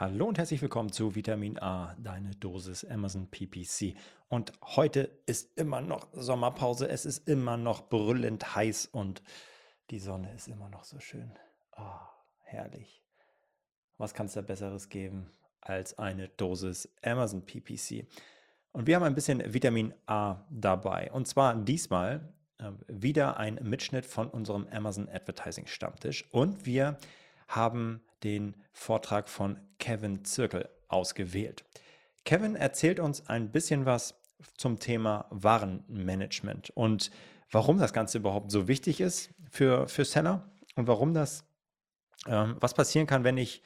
Hallo und herzlich willkommen zu Vitamin A, deine Dosis Amazon PPC. Und heute ist immer noch Sommerpause, es ist immer noch brüllend heiß und die Sonne ist immer noch so schön. Oh, herrlich. Was kann es da Besseres geben als eine Dosis Amazon PPC? Und wir haben ein bisschen Vitamin A dabei. Und zwar diesmal äh, wieder ein Mitschnitt von unserem Amazon Advertising Stammtisch. Und wir haben den Vortrag von Kevin Zirkel ausgewählt. Kevin erzählt uns ein bisschen was zum Thema Warenmanagement und warum das Ganze überhaupt so wichtig ist für, für Seller und warum das, ähm, was passieren kann, wenn ich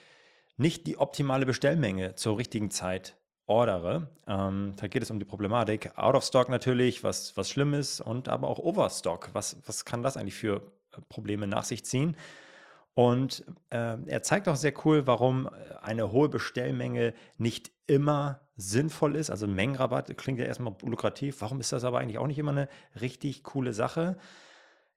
nicht die optimale Bestellmenge zur richtigen Zeit ordere. Ähm, da geht es um die Problematik Out of Stock natürlich, was, was schlimm ist und aber auch Overstock. Was, was kann das eigentlich für äh, Probleme nach sich ziehen? Und äh, er zeigt auch sehr cool, warum äh, eine hohe Bestellmenge nicht immer sinnvoll ist. Also Mengenrabatt klingt ja erstmal lukrativ. Warum ist das aber eigentlich auch nicht immer eine richtig coole Sache?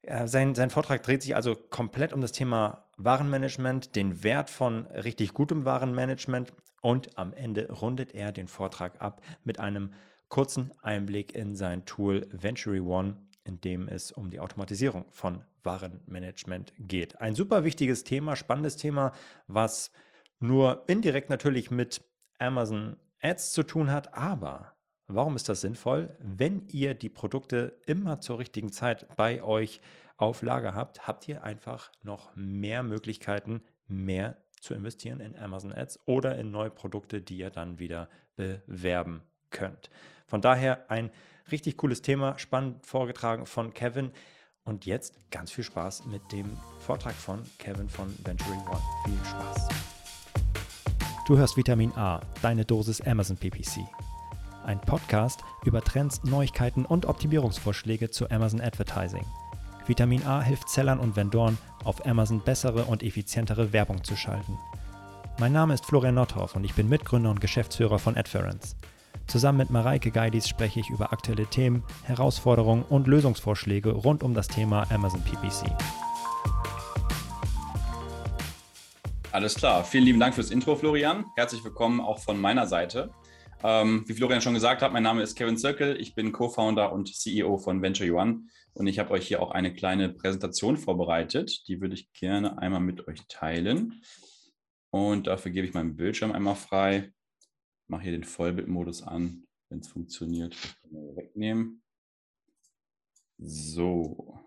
Äh, sein, sein Vortrag dreht sich also komplett um das Thema Warenmanagement, den Wert von richtig gutem Warenmanagement und am Ende rundet er den Vortrag ab mit einem kurzen Einblick in sein Tool Ventury One, in dem es um die Automatisierung von Warenmanagement geht. Ein super wichtiges Thema, spannendes Thema, was nur indirekt natürlich mit Amazon Ads zu tun hat, aber warum ist das sinnvoll? Wenn ihr die Produkte immer zur richtigen Zeit bei euch auf Lager habt, habt ihr einfach noch mehr Möglichkeiten, mehr zu investieren in Amazon Ads oder in neue Produkte, die ihr dann wieder bewerben könnt. Von daher ein richtig cooles Thema, spannend vorgetragen von Kevin. Und jetzt ganz viel Spaß mit dem Vortrag von Kevin von Venturing One. Viel Spaß. Du hörst Vitamin A, deine Dosis Amazon PPC. Ein Podcast über Trends, Neuigkeiten und Optimierungsvorschläge zu Amazon Advertising. Vitamin A hilft Sellern und Vendoren, auf Amazon bessere und effizientere Werbung zu schalten. Mein Name ist Florian Nordhoff und ich bin Mitgründer und Geschäftsführer von Adference. Zusammen mit Mareike Geidis spreche ich über aktuelle Themen, Herausforderungen und Lösungsvorschläge rund um das Thema Amazon PPC. Alles klar. Vielen lieben Dank fürs Intro, Florian. Herzlich willkommen auch von meiner Seite. Ähm, wie Florian schon gesagt hat, mein Name ist Kevin Zirkel. Ich bin Co-Founder und CEO von Venture One und ich habe euch hier auch eine kleine Präsentation vorbereitet. Die würde ich gerne einmal mit euch teilen. Und dafür gebe ich meinen Bildschirm einmal frei mache hier den Vollbildmodus an, wenn es funktioniert. Wegnehmen. So.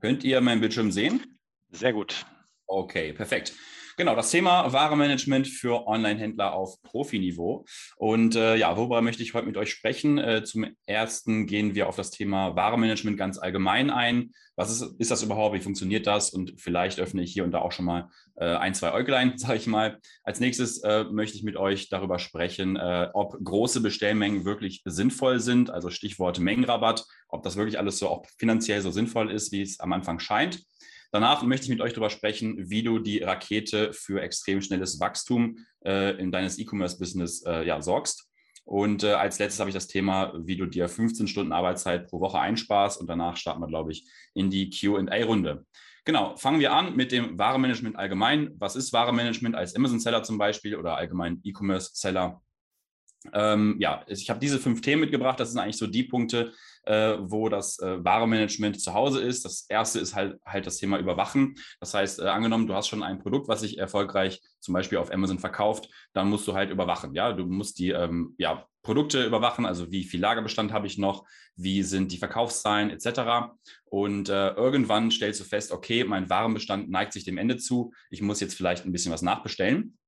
Könnt ihr meinen Bildschirm sehen? Sehr gut. Okay, perfekt. Genau, das Thema Warenmanagement für Online-Händler auf Profiniveau. Und äh, ja, worüber möchte ich heute mit euch sprechen? Äh, zum ersten gehen wir auf das Thema Warenmanagement ganz allgemein ein. Was ist, ist das überhaupt? Wie funktioniert das? Und vielleicht öffne ich hier und da auch schon mal äh, ein, zwei Äuglein, sage ich mal. Als nächstes äh, möchte ich mit euch darüber sprechen, äh, ob große Bestellmengen wirklich sinnvoll sind, also Stichwort Mengenrabatt, ob das wirklich alles so auch finanziell so sinnvoll ist, wie es am Anfang scheint. Danach möchte ich mit euch darüber sprechen, wie du die Rakete für extrem schnelles Wachstum äh, in deines E-Commerce-Business äh, ja, sorgst. Und äh, als letztes habe ich das Thema, wie du dir 15 Stunden Arbeitszeit pro Woche einsparst. Und danach starten wir, glaube ich, in die QA-Runde. Genau, fangen wir an mit dem Warenmanagement allgemein. Was ist Warenmanagement als Amazon-Seller zum Beispiel oder allgemein E-Commerce-Seller? Ähm, ja, ich habe diese fünf Themen mitgebracht. Das sind eigentlich so die Punkte, äh, wo das äh, Warenmanagement zu Hause ist. Das erste ist halt, halt das Thema Überwachen. Das heißt, äh, angenommen, du hast schon ein Produkt, was sich erfolgreich zum Beispiel auf Amazon verkauft, dann musst du halt überwachen. Ja, du musst die ähm, ja, Produkte überwachen, also wie viel Lagerbestand habe ich noch, wie sind die Verkaufszahlen etc. Und äh, irgendwann stellst du fest, okay, mein Warenbestand neigt sich dem Ende zu. Ich muss jetzt vielleicht ein bisschen was nachbestellen.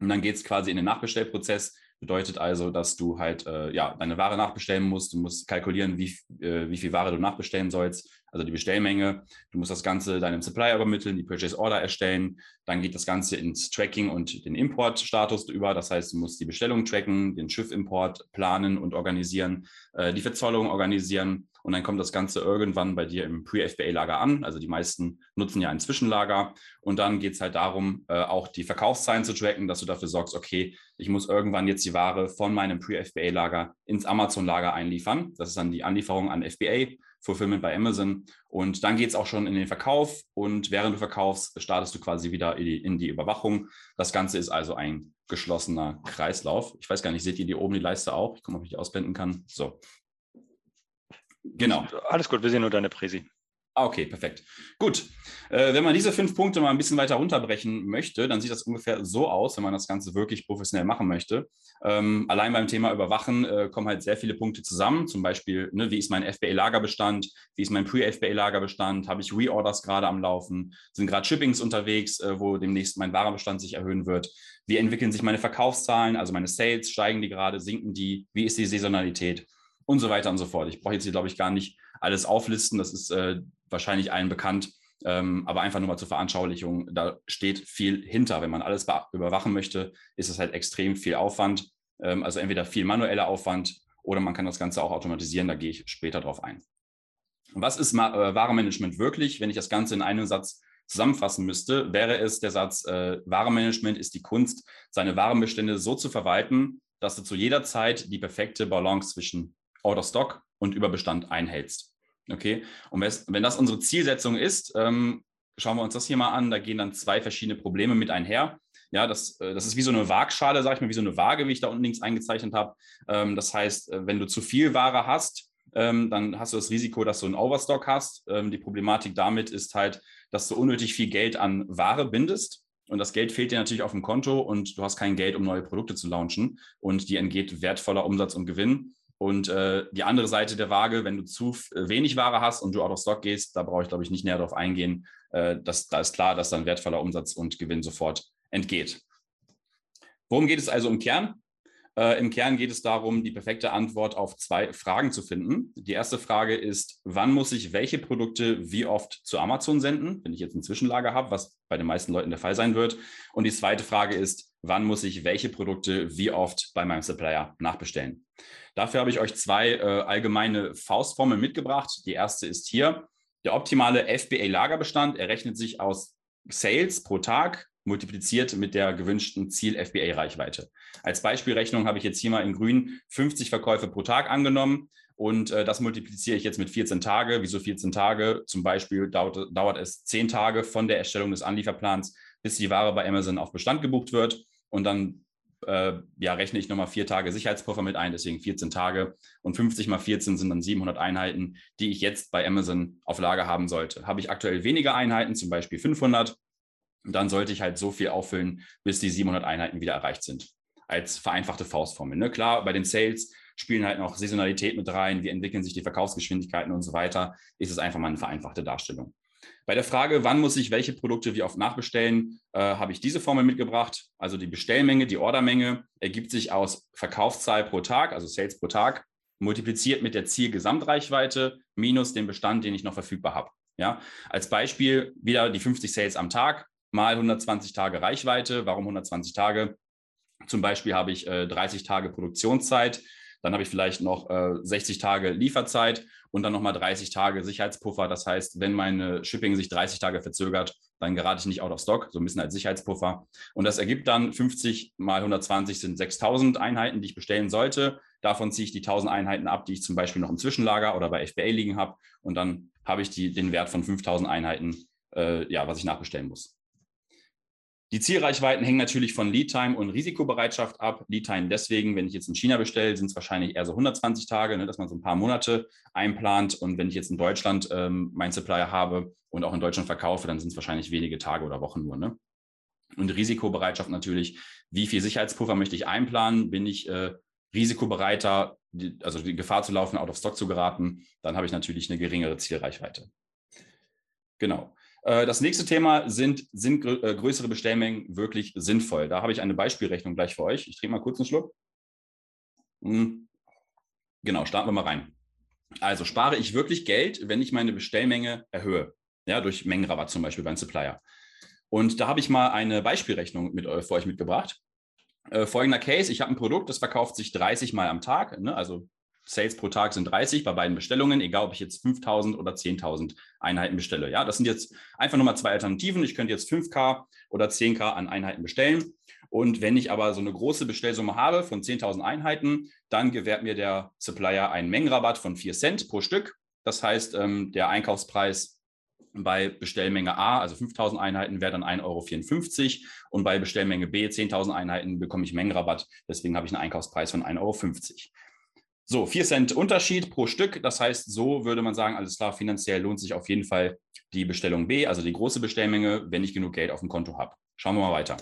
Und dann geht es quasi in den Nachbestellprozess Bedeutet also, dass du halt äh, ja, deine Ware nachbestellen musst. Du musst kalkulieren, wie, äh, wie viel Ware du nachbestellen sollst, also die Bestellmenge. Du musst das Ganze deinem Supplier übermitteln, die Purchase Order erstellen. Dann geht das Ganze ins Tracking und den Importstatus über. Das heißt, du musst die Bestellung tracken, den Schiffimport planen und organisieren, äh, die Verzollung organisieren. Und dann kommt das Ganze irgendwann bei dir im Pre-FBA-Lager an. Also die meisten nutzen ja ein Zwischenlager. Und dann geht es halt darum, äh, auch die Verkaufszahlen zu tracken, dass du dafür sorgst, okay, ich muss irgendwann jetzt die Ware von meinem Pre-FBA-Lager ins Amazon-Lager einliefern. Das ist dann die Anlieferung an FBA Fulfillment bei Amazon. Und dann geht es auch schon in den Verkauf und während du verkaufst, startest du quasi wieder in die, in die Überwachung. Das Ganze ist also ein geschlossener Kreislauf. Ich weiß gar nicht, seht ihr die oben die Leiste auch? Ich gucke mal, ob ich die ausblenden kann. So. Genau. Alles gut, wir sehen nur deine Präsi. Ah, okay, perfekt. Gut. Äh, wenn man diese fünf Punkte mal ein bisschen weiter runterbrechen möchte, dann sieht das ungefähr so aus, wenn man das Ganze wirklich professionell machen möchte. Ähm, allein beim Thema Überwachen äh, kommen halt sehr viele Punkte zusammen. Zum Beispiel, ne, wie ist mein FBA-Lagerbestand? Wie ist mein Pre-FBA-Lagerbestand? Habe ich Reorders gerade am Laufen? Sind gerade Shippings unterwegs, äh, wo demnächst mein Warenbestand sich erhöhen wird? Wie entwickeln sich meine Verkaufszahlen, also meine Sales? Steigen die gerade? Sinken die? Wie ist die Saisonalität? Und so weiter und so fort. Ich brauche jetzt hier, glaube ich, gar nicht alles auflisten. Das ist äh, wahrscheinlich allen bekannt. Ähm, aber einfach nur mal zur Veranschaulichung, da steht viel hinter. Wenn man alles überwachen möchte, ist es halt extrem viel Aufwand. Ähm, also entweder viel manueller Aufwand oder man kann das Ganze auch automatisieren. Da gehe ich später drauf ein. Was ist äh, Warenmanagement wirklich? Wenn ich das Ganze in einem Satz zusammenfassen müsste, wäre es der Satz, äh, Warenmanagement ist die Kunst, seine Warenbestände so zu verwalten, dass du zu jeder Zeit die perfekte Balance zwischen Out of Stock und Überbestand einhältst. Okay, und wenn das unsere Zielsetzung ist, ähm, schauen wir uns das hier mal an. Da gehen dann zwei verschiedene Probleme mit einher. Ja, das, äh, das ist wie so eine Waagschale, sage ich mal, wie so eine Waage, wie ich da unten links eingezeichnet habe. Ähm, das heißt, äh, wenn du zu viel Ware hast, ähm, dann hast du das Risiko, dass du einen Overstock hast. Ähm, die Problematik damit ist halt, dass du unnötig viel Geld an Ware bindest. Und das Geld fehlt dir natürlich auf dem Konto und du hast kein Geld, um neue Produkte zu launchen. Und dir entgeht wertvoller Umsatz und Gewinn. Und äh, die andere Seite der Waage, wenn du zu äh, wenig Ware hast und du out of stock gehst, da brauche ich, glaube ich, nicht näher darauf eingehen. Äh, das, da ist klar, dass dann wertvoller Umsatz und Gewinn sofort entgeht. Worum geht es also im Kern? Äh, Im Kern geht es darum, die perfekte Antwort auf zwei Fragen zu finden. Die erste Frage ist, wann muss ich welche Produkte wie oft zu Amazon senden, wenn ich jetzt ein Zwischenlager habe, was bei den meisten Leuten der Fall sein wird. Und die zweite Frage ist, wann muss ich welche Produkte wie oft bei meinem Supplier nachbestellen. Dafür habe ich euch zwei äh, allgemeine Faustformeln mitgebracht. Die erste ist hier. Der optimale FBA-Lagerbestand errechnet sich aus Sales pro Tag multipliziert mit der gewünschten Ziel-FBA-Reichweite. Als Beispielrechnung habe ich jetzt hier mal in grün 50 Verkäufe pro Tag angenommen und äh, das multipliziere ich jetzt mit 14 Tage. Wieso 14 Tage? Zum Beispiel dauert, dauert es 10 Tage von der Erstellung des Anlieferplans, bis die Ware bei Amazon auf Bestand gebucht wird. Und dann äh, ja, rechne ich nochmal vier Tage Sicherheitspuffer mit ein, deswegen 14 Tage. Und 50 mal 14 sind dann 700 Einheiten, die ich jetzt bei Amazon auf Lager haben sollte. Habe ich aktuell weniger Einheiten, zum Beispiel 500, dann sollte ich halt so viel auffüllen, bis die 700 Einheiten wieder erreicht sind. Als vereinfachte Faustformel. Ne? Klar, bei den Sales spielen halt noch Saisonalität mit rein, wie entwickeln sich die Verkaufsgeschwindigkeiten und so weiter, ist es einfach mal eine vereinfachte Darstellung. Bei der Frage, wann muss ich welche Produkte wie oft nachbestellen, äh, habe ich diese Formel mitgebracht. Also die Bestellmenge, die Ordermenge ergibt sich aus Verkaufszahl pro Tag, also Sales pro Tag, multipliziert mit der Zielgesamtreichweite minus den Bestand, den ich noch verfügbar habe. Ja, als Beispiel wieder die 50 Sales am Tag mal 120 Tage Reichweite. Warum 120 Tage? Zum Beispiel habe ich äh, 30 Tage Produktionszeit, dann habe ich vielleicht noch äh, 60 Tage Lieferzeit und dann nochmal 30 Tage Sicherheitspuffer. Das heißt, wenn meine Shipping sich 30 Tage verzögert, dann gerate ich nicht out of stock, so ein bisschen als Sicherheitspuffer. Und das ergibt dann 50 mal 120 sind 6000 Einheiten, die ich bestellen sollte. Davon ziehe ich die 1000 Einheiten ab, die ich zum Beispiel noch im Zwischenlager oder bei FBA liegen habe. Und dann habe ich die, den Wert von 5000 Einheiten, äh, ja, was ich nachbestellen muss. Die Zielreichweiten hängen natürlich von Lead-Time und Risikobereitschaft ab. Lead-Time deswegen, wenn ich jetzt in China bestelle, sind es wahrscheinlich eher so 120 Tage, ne, dass man so ein paar Monate einplant. Und wenn ich jetzt in Deutschland ähm, meinen Supplier habe und auch in Deutschland verkaufe, dann sind es wahrscheinlich wenige Tage oder Wochen nur. Ne? Und Risikobereitschaft natürlich, wie viel Sicherheitspuffer möchte ich einplanen? Bin ich äh, risikobereiter, die, also die Gefahr zu laufen, out of stock zu geraten, dann habe ich natürlich eine geringere Zielreichweite. Genau. Äh, das nächste Thema sind, sind äh, größere Bestellmengen wirklich sinnvoll? Da habe ich eine Beispielrechnung gleich für euch. Ich trinke mal kurz einen Schluck. Hm. Genau, starten wir mal rein. Also spare ich wirklich Geld, wenn ich meine Bestellmenge erhöhe, ja, durch Mengenrabatt zum Beispiel beim Supplier. Und da habe ich mal eine Beispielrechnung mit, für euch mitgebracht. Äh, folgender Case, ich habe ein Produkt, das verkauft sich 30 Mal am Tag, ne, also Sales pro Tag sind 30 bei beiden Bestellungen, egal ob ich jetzt 5000 oder 10.000 Einheiten bestelle. Ja, das sind jetzt einfach nur mal zwei Alternativen. Ich könnte jetzt 5K oder 10K an Einheiten bestellen. Und wenn ich aber so eine große Bestellsumme habe von 10.000 Einheiten, dann gewährt mir der Supplier einen Mengenrabatt von 4 Cent pro Stück. Das heißt, ähm, der Einkaufspreis bei Bestellmenge A, also 5000 Einheiten, wäre dann 1,54 Euro und bei Bestellmenge B, 10.000 Einheiten, bekomme ich Mengenrabatt. Deswegen habe ich einen Einkaufspreis von 1,50 Euro. So, 4 Cent Unterschied pro Stück. Das heißt, so würde man sagen, alles klar, finanziell lohnt sich auf jeden Fall die Bestellung B, also die große Bestellmenge, wenn ich genug Geld auf dem Konto habe. Schauen wir mal weiter.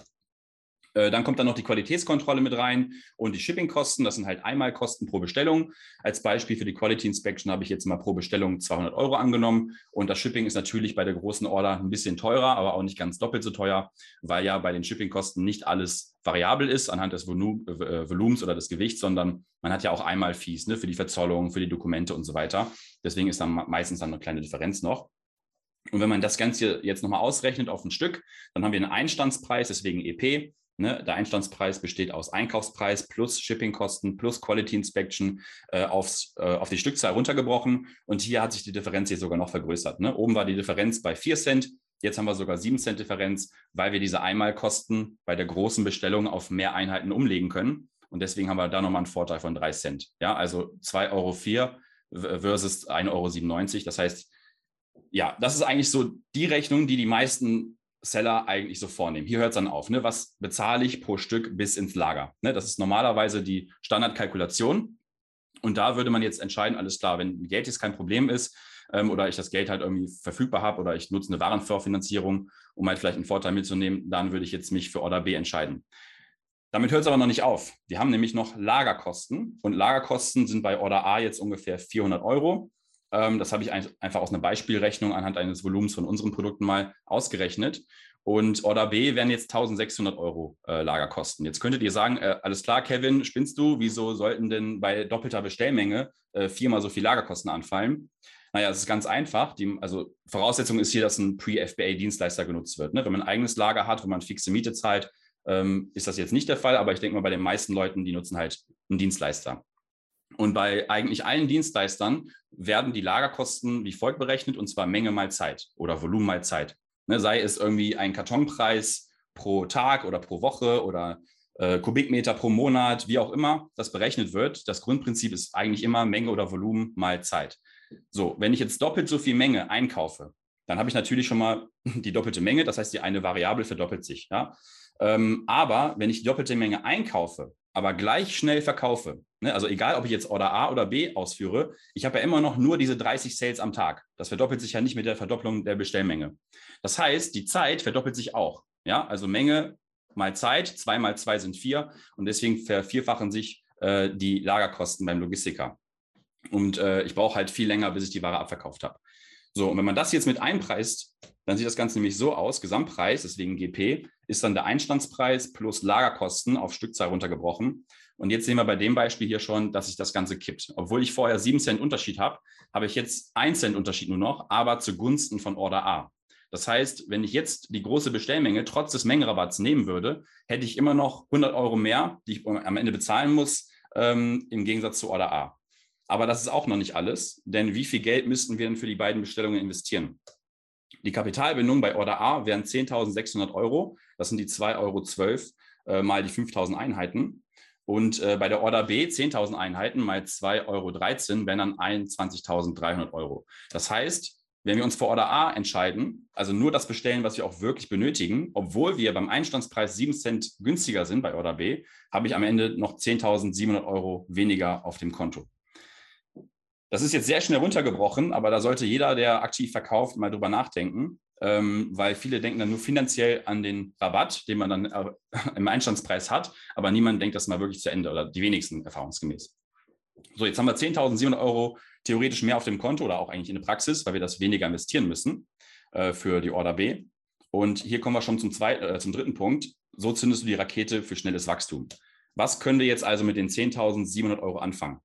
Äh, dann kommt dann noch die Qualitätskontrolle mit rein und die Shippingkosten. Das sind halt Einmalkosten pro Bestellung. Als Beispiel für die Quality Inspection habe ich jetzt mal pro Bestellung 200 Euro angenommen. Und das Shipping ist natürlich bei der großen Order ein bisschen teurer, aber auch nicht ganz doppelt so teuer, weil ja bei den Shippingkosten nicht alles variabel ist anhand des äh, Volumens oder des Gewichts, sondern man hat ja auch Einmal-Fees ne, für die Verzollung, für die Dokumente und so weiter. Deswegen ist dann meistens dann eine kleine Differenz noch. Und wenn man das Ganze jetzt nochmal ausrechnet auf ein Stück, dann haben wir einen Einstandspreis, deswegen EP. Ne, der Einstandspreis besteht aus Einkaufspreis plus Shippingkosten plus Quality Inspection äh, aufs, äh, auf die Stückzahl runtergebrochen. Und hier hat sich die Differenz hier sogar noch vergrößert. Ne? Oben war die Differenz bei 4 Cent. Jetzt haben wir sogar 7 Cent Differenz, weil wir diese Einmalkosten bei der großen Bestellung auf mehr Einheiten umlegen können. Und deswegen haben wir da nochmal einen Vorteil von 3 Cent. Ja, also 2,04 Euro versus 1,97 Euro. Das heißt, ja, das ist eigentlich so die Rechnung, die die meisten Seller eigentlich so vornehmen. Hier hört es dann auf. Ne? Was bezahle ich pro Stück bis ins Lager? Ne? Das ist normalerweise die Standardkalkulation. Und da würde man jetzt entscheiden, alles klar, wenn Geld jetzt kein Problem ist ähm, oder ich das Geld halt irgendwie verfügbar habe oder ich nutze eine Warenvorfinanzierung, um halt vielleicht einen Vorteil mitzunehmen, dann würde ich jetzt mich für Order B entscheiden. Damit hört es aber noch nicht auf. Wir haben nämlich noch Lagerkosten und Lagerkosten sind bei Order A jetzt ungefähr 400 Euro. Ähm, das habe ich einfach aus einer Beispielrechnung anhand eines Volumens von unseren Produkten mal ausgerechnet. Und Order B wären jetzt 1600 Euro äh, Lagerkosten. Jetzt könntet ihr sagen, äh, alles klar, Kevin, spinnst du? Wieso sollten denn bei doppelter Bestellmenge äh, viermal so viel Lagerkosten anfallen? Naja, es ist ganz einfach. Die, also Voraussetzung ist hier, dass ein Pre-FBA-Dienstleister genutzt wird. Ne? Wenn man ein eigenes Lager hat, wo man fixe Miete zahlt, ähm, ist das jetzt nicht der Fall. Aber ich denke mal, bei den meisten Leuten, die nutzen halt einen Dienstleister. Und bei eigentlich allen Dienstleistern werden die Lagerkosten wie folgt berechnet, und zwar Menge mal Zeit oder Volumen mal Zeit. Ne, sei es irgendwie ein Kartonpreis pro Tag oder pro Woche oder äh, Kubikmeter pro Monat, wie auch immer das berechnet wird. Das Grundprinzip ist eigentlich immer Menge oder Volumen mal Zeit. So, wenn ich jetzt doppelt so viel Menge einkaufe, dann habe ich natürlich schon mal die doppelte Menge, das heißt, die eine Variable verdoppelt sich. Ja? Ähm, aber wenn ich die doppelte Menge einkaufe, aber gleich schnell verkaufe, ne, also egal, ob ich jetzt Order A oder B ausführe, ich habe ja immer noch nur diese 30 Sales am Tag. Das verdoppelt sich ja nicht mit der Verdopplung der Bestellmenge. Das heißt, die Zeit verdoppelt sich auch. Ja, also Menge mal Zeit, zwei mal zwei sind vier und deswegen vervierfachen sich äh, die Lagerkosten beim Logistiker. Und äh, ich brauche halt viel länger, bis ich die Ware abverkauft habe. So, und wenn man das jetzt mit einpreist, dann sieht das Ganze nämlich so aus, Gesamtpreis, deswegen GP, ist dann der Einstandspreis plus Lagerkosten auf Stückzahl runtergebrochen. Und jetzt sehen wir bei dem Beispiel hier schon, dass sich das Ganze kippt. Obwohl ich vorher 7 Cent Unterschied habe, habe ich jetzt 1 Cent Unterschied nur noch, aber zugunsten von Order A. Das heißt, wenn ich jetzt die große Bestellmenge trotz des Mengenrabatts nehmen würde, hätte ich immer noch 100 Euro mehr, die ich am Ende bezahlen muss, ähm, im Gegensatz zu Order A. Aber das ist auch noch nicht alles, denn wie viel Geld müssten wir denn für die beiden Bestellungen investieren? Die Kapitalbindung bei Order A wären 10.600 Euro. Das sind die 2,12 Euro äh, mal die 5.000 Einheiten. Und äh, bei der Order B 10.000 Einheiten mal 2,13 Euro wären dann 21.300 Euro. Das heißt, wenn wir uns für Order A entscheiden, also nur das bestellen, was wir auch wirklich benötigen, obwohl wir beim Einstandspreis 7 Cent günstiger sind bei Order B, habe ich am Ende noch 10.700 Euro weniger auf dem Konto. Das ist jetzt sehr schnell runtergebrochen, aber da sollte jeder, der aktiv verkauft, mal drüber nachdenken, ähm, weil viele denken dann nur finanziell an den Rabatt, den man dann äh, im Einstandspreis hat, aber niemand denkt das mal wirklich zu Ende oder die wenigsten erfahrungsgemäß. So, jetzt haben wir 10.700 Euro theoretisch mehr auf dem Konto oder auch eigentlich in der Praxis, weil wir das weniger investieren müssen äh, für die Order B. Und hier kommen wir schon zum, zweiten, äh, zum dritten Punkt. So zündest du die Rakete für schnelles Wachstum. Was können wir jetzt also mit den 10.700 Euro anfangen?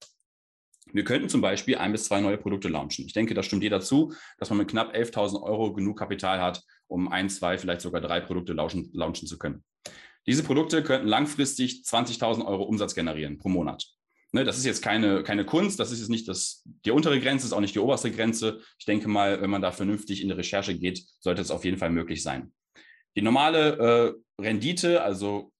Wir könnten zum Beispiel ein bis zwei neue Produkte launchen. Ich denke, da stimmt jeder zu, dass man mit knapp 11.000 Euro genug Kapital hat, um ein, zwei, vielleicht sogar drei Produkte launchen, launchen zu können. Diese Produkte könnten langfristig 20.000 Euro Umsatz generieren pro Monat. Ne, das ist jetzt keine, keine Kunst, das ist jetzt nicht das, die untere Grenze, ist auch nicht die oberste Grenze. Ich denke mal, wenn man da vernünftig in die Recherche geht, sollte es auf jeden Fall möglich sein. Die normale äh, Rendite, also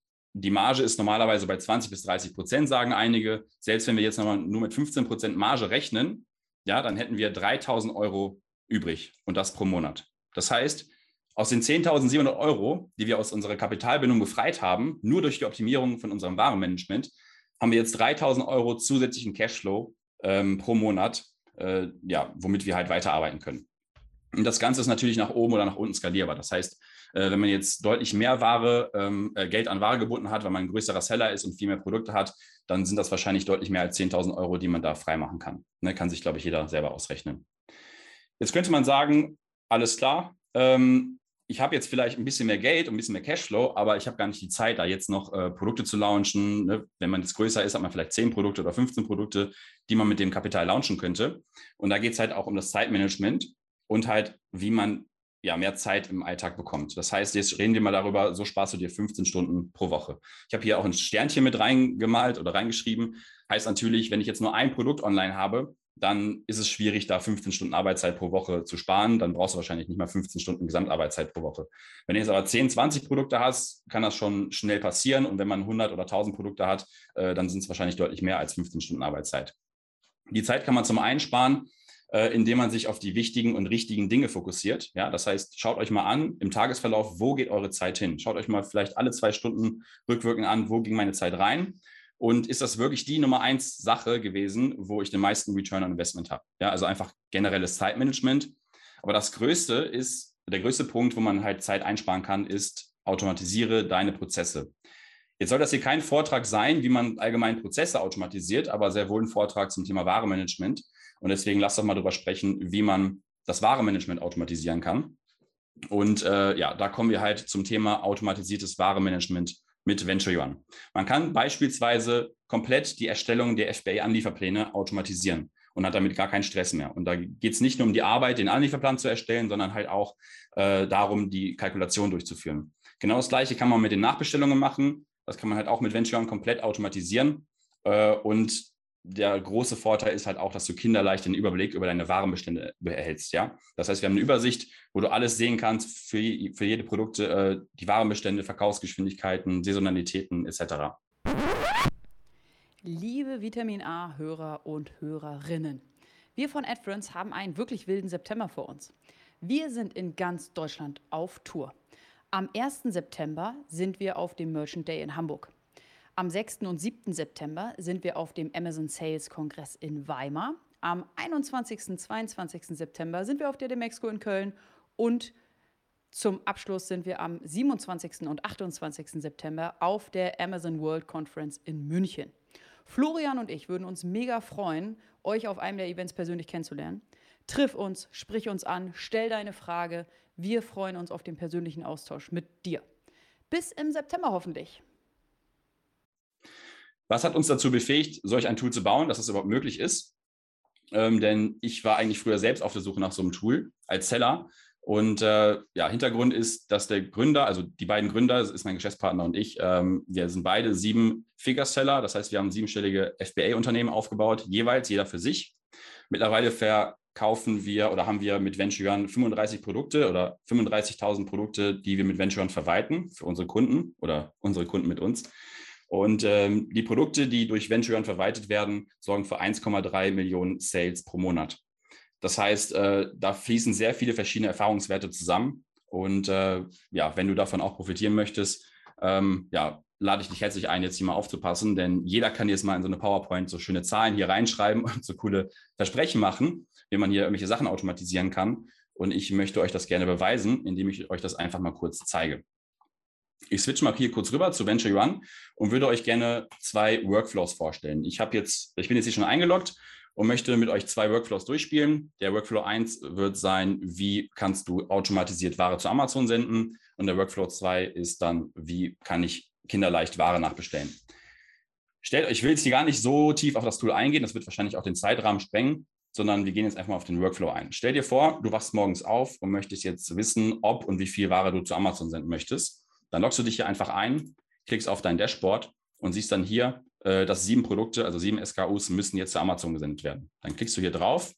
die Marge ist normalerweise bei 20 bis 30 Prozent, sagen einige. Selbst wenn wir jetzt nochmal nur mit 15 Prozent Marge rechnen, ja, dann hätten wir 3000 Euro übrig und das pro Monat. Das heißt, aus den 10.700 Euro, die wir aus unserer Kapitalbindung befreit haben, nur durch die Optimierung von unserem Warenmanagement, haben wir jetzt 3.000 Euro zusätzlichen Cashflow ähm, pro Monat, äh, ja, womit wir halt weiterarbeiten können. Und das Ganze ist natürlich nach oben oder nach unten skalierbar. Das heißt, äh, wenn man jetzt deutlich mehr Ware, ähm, äh, Geld an Ware gebunden hat, weil man ein größerer Seller ist und viel mehr Produkte hat, dann sind das wahrscheinlich deutlich mehr als 10.000 Euro, die man da freimachen kann. Ne, kann sich, glaube ich, jeder selber ausrechnen. Jetzt könnte man sagen, alles klar, ähm, ich habe jetzt vielleicht ein bisschen mehr Geld und ein bisschen mehr Cashflow, aber ich habe gar nicht die Zeit, da jetzt noch äh, Produkte zu launchen. Ne? Wenn man jetzt größer ist, hat man vielleicht 10 Produkte oder 15 Produkte, die man mit dem Kapital launchen könnte. Und da geht es halt auch um das Zeitmanagement und halt, wie man ja mehr Zeit im Alltag bekommt. Das heißt, jetzt reden wir mal darüber, so sparst du dir 15 Stunden pro Woche. Ich habe hier auch ein Sternchen mit reingemalt oder reingeschrieben. Heißt natürlich, wenn ich jetzt nur ein Produkt online habe, dann ist es schwierig, da 15 Stunden Arbeitszeit pro Woche zu sparen. Dann brauchst du wahrscheinlich nicht mal 15 Stunden Gesamtarbeitszeit pro Woche. Wenn du jetzt aber 10, 20 Produkte hast, kann das schon schnell passieren. Und wenn man 100 oder 1000 Produkte hat, äh, dann sind es wahrscheinlich deutlich mehr als 15 Stunden Arbeitszeit. Die Zeit kann man zum einen sparen, äh, indem man sich auf die wichtigen und richtigen Dinge fokussiert. Ja, das heißt, schaut euch mal an im Tagesverlauf, wo geht eure Zeit hin? Schaut euch mal vielleicht alle zwei Stunden rückwirkend an, wo ging meine Zeit rein? Und ist das wirklich die Nummer eins Sache gewesen, wo ich den meisten Return on Investment habe? Ja, also einfach generelles Zeitmanagement. Aber das Größte ist, der größte Punkt, wo man halt Zeit einsparen kann, ist, automatisiere deine Prozesse. Jetzt soll das hier kein Vortrag sein, wie man allgemein Prozesse automatisiert, aber sehr wohl ein Vortrag zum Thema Waremanagement. Und deswegen lass doch mal darüber sprechen, wie man das Waremanagement automatisieren kann. Und äh, ja, da kommen wir halt zum Thema automatisiertes Waremanagement mit Venture One. Man kann beispielsweise komplett die Erstellung der FBA-Anlieferpläne automatisieren und hat damit gar keinen Stress mehr. Und da geht es nicht nur um die Arbeit, den Anlieferplan zu erstellen, sondern halt auch äh, darum, die Kalkulation durchzuführen. Genau das Gleiche kann man mit den Nachbestellungen machen. Das kann man halt auch mit Venture komplett automatisieren. Äh, und der große Vorteil ist halt auch, dass du kinderleicht den Überblick über deine Warenbestände erhältst. Ja? Das heißt, wir haben eine Übersicht, wo du alles sehen kannst für, für jede Produkte, äh, die Warenbestände, Verkaufsgeschwindigkeiten, Saisonalitäten etc. Liebe Vitamin A-Hörer und Hörerinnen, wir von AdFriends haben einen wirklich wilden September vor uns. Wir sind in ganz Deutschland auf Tour. Am 1. September sind wir auf dem Merchant Day in Hamburg. Am 6. und 7. September sind wir auf dem Amazon Sales Kongress in Weimar. Am 21. und 22. September sind wir auf der Demexco in Köln und zum Abschluss sind wir am 27. und 28. September auf der Amazon World Conference in München. Florian und ich würden uns mega freuen, euch auf einem der Events persönlich kennenzulernen. Triff uns, sprich uns an, stell deine Frage. Wir freuen uns auf den persönlichen Austausch mit dir. Bis im September hoffentlich. Was hat uns dazu befähigt, solch ein Tool zu bauen, dass das überhaupt möglich ist? Ähm, denn ich war eigentlich früher selbst auf der Suche nach so einem Tool als Seller. Und äh, ja, Hintergrund ist, dass der Gründer, also die beiden Gründer, das ist mein Geschäftspartner und ich, ähm, wir sind beide sieben Figure-Seller. Das heißt, wir haben siebenstellige FBA-Unternehmen aufgebaut, jeweils, jeder für sich. Mittlerweile verkaufen wir oder haben wir mit Venture 35 Produkte oder 35.000 Produkte, die wir mit Venture verwalten für unsere Kunden oder unsere Kunden mit uns. Und ähm, die Produkte, die durch Venture verwaltet werden, sorgen für 1,3 Millionen Sales pro Monat. Das heißt, äh, da fließen sehr viele verschiedene Erfahrungswerte zusammen. Und äh, ja, wenn du davon auch profitieren möchtest, ähm, ja, lade ich dich herzlich ein, jetzt hier mal aufzupassen, denn jeder kann jetzt mal in so eine PowerPoint so schöne Zahlen hier reinschreiben und so coole Versprechen machen, wie man hier irgendwelche Sachen automatisieren kann. Und ich möchte euch das gerne beweisen, indem ich euch das einfach mal kurz zeige. Ich switch mal hier kurz rüber zu Venture One und würde euch gerne zwei Workflows vorstellen. Ich habe jetzt, ich bin jetzt hier schon eingeloggt und möchte mit euch zwei Workflows durchspielen. Der Workflow 1 wird sein, wie kannst du automatisiert Ware zu Amazon senden? Und der Workflow 2 ist dann, wie kann ich kinderleicht Ware nachbestellen? Stellt ich will jetzt hier gar nicht so tief auf das Tool eingehen, das wird wahrscheinlich auch den Zeitrahmen sprengen, sondern wir gehen jetzt einfach mal auf den Workflow ein. Stell dir vor, du wachst morgens auf und möchtest jetzt wissen, ob und wie viel Ware du zu Amazon senden möchtest. Dann loggst du dich hier einfach ein, klickst auf dein Dashboard und siehst dann hier, äh, dass sieben Produkte, also sieben SKUs, müssen jetzt zu Amazon gesendet werden. Dann klickst du hier drauf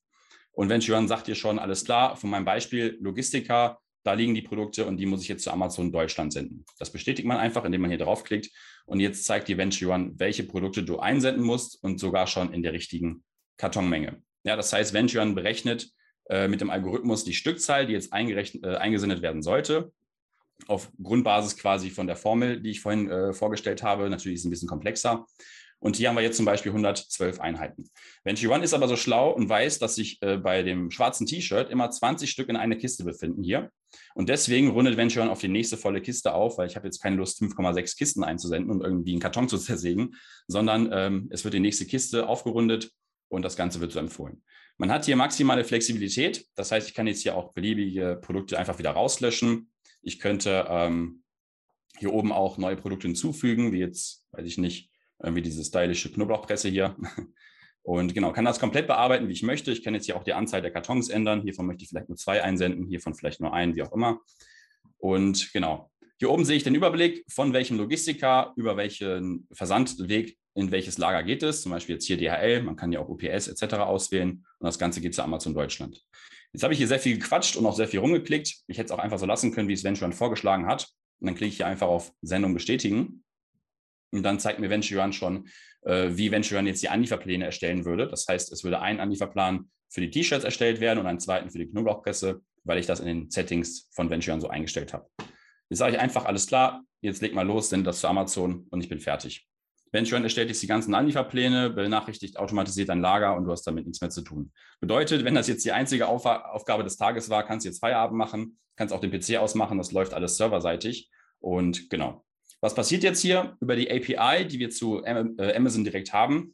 und Johann sagt dir schon, alles klar, von meinem Beispiel Logistiker, da liegen die Produkte und die muss ich jetzt zu Amazon Deutschland senden. Das bestätigt man einfach, indem man hier draufklickt. Und jetzt zeigt Venture One, welche Produkte du einsenden musst und sogar schon in der richtigen Kartonmenge. Ja, das heißt, Venturan berechnet äh, mit dem Algorithmus die Stückzahl, die jetzt äh, eingesendet werden sollte, auf Grundbasis quasi von der Formel, die ich vorhin äh, vorgestellt habe. Natürlich ist es ein bisschen komplexer. Und hier haben wir jetzt zum Beispiel 112 Einheiten. Venture One ist aber so schlau und weiß, dass sich äh, bei dem schwarzen T-Shirt immer 20 Stück in einer Kiste befinden hier. Und deswegen rundet Venture One auf die nächste volle Kiste auf, weil ich habe jetzt keine Lust, 5,6 Kisten einzusenden und irgendwie einen Karton zu zersägen, sondern ähm, es wird die nächste Kiste aufgerundet und das Ganze wird so empfohlen. Man hat hier maximale Flexibilität. Das heißt, ich kann jetzt hier auch beliebige Produkte einfach wieder rauslöschen. Ich könnte ähm, hier oben auch neue Produkte hinzufügen, wie jetzt, weiß ich nicht, wie diese stylische Knoblauchpresse hier. Und genau, kann das komplett bearbeiten, wie ich möchte. Ich kann jetzt hier auch die Anzahl der Kartons ändern. Hiervon möchte ich vielleicht nur zwei einsenden, hiervon vielleicht nur einen, wie auch immer. Und genau, hier oben sehe ich den Überblick, von welchem Logistiker über welchen Versandweg in welches Lager geht es. Zum Beispiel jetzt hier DHL, man kann ja auch UPS etc. auswählen. Und das Ganze geht zu Amazon Deutschland. Jetzt habe ich hier sehr viel gequatscht und auch sehr viel rumgeklickt. Ich hätte es auch einfach so lassen können, wie es Venturan vorgeschlagen hat. Und dann klicke ich hier einfach auf Sendung bestätigen. Und dann zeigt mir Venturan schon, äh, wie Venturan jetzt die Anlieferpläne erstellen würde. Das heißt, es würde ein Anlieferplan für die T-Shirts erstellt werden und einen zweiten für die Knoblauchpresse, weil ich das in den Settings von Venturan so eingestellt habe. Jetzt sage ich einfach, alles klar, jetzt leg mal los, sende das zu Amazon und ich bin fertig. Venturan erstellt jetzt die ganzen Anlieferpläne, benachrichtigt automatisiert dein Lager und du hast damit nichts mehr zu tun. Bedeutet, wenn das jetzt die einzige Auf Aufgabe des Tages war, kannst du jetzt Feierabend machen, kannst auch den PC ausmachen, das läuft alles serverseitig. Und genau, was passiert jetzt hier? Über die API, die wir zu äh, Amazon direkt haben,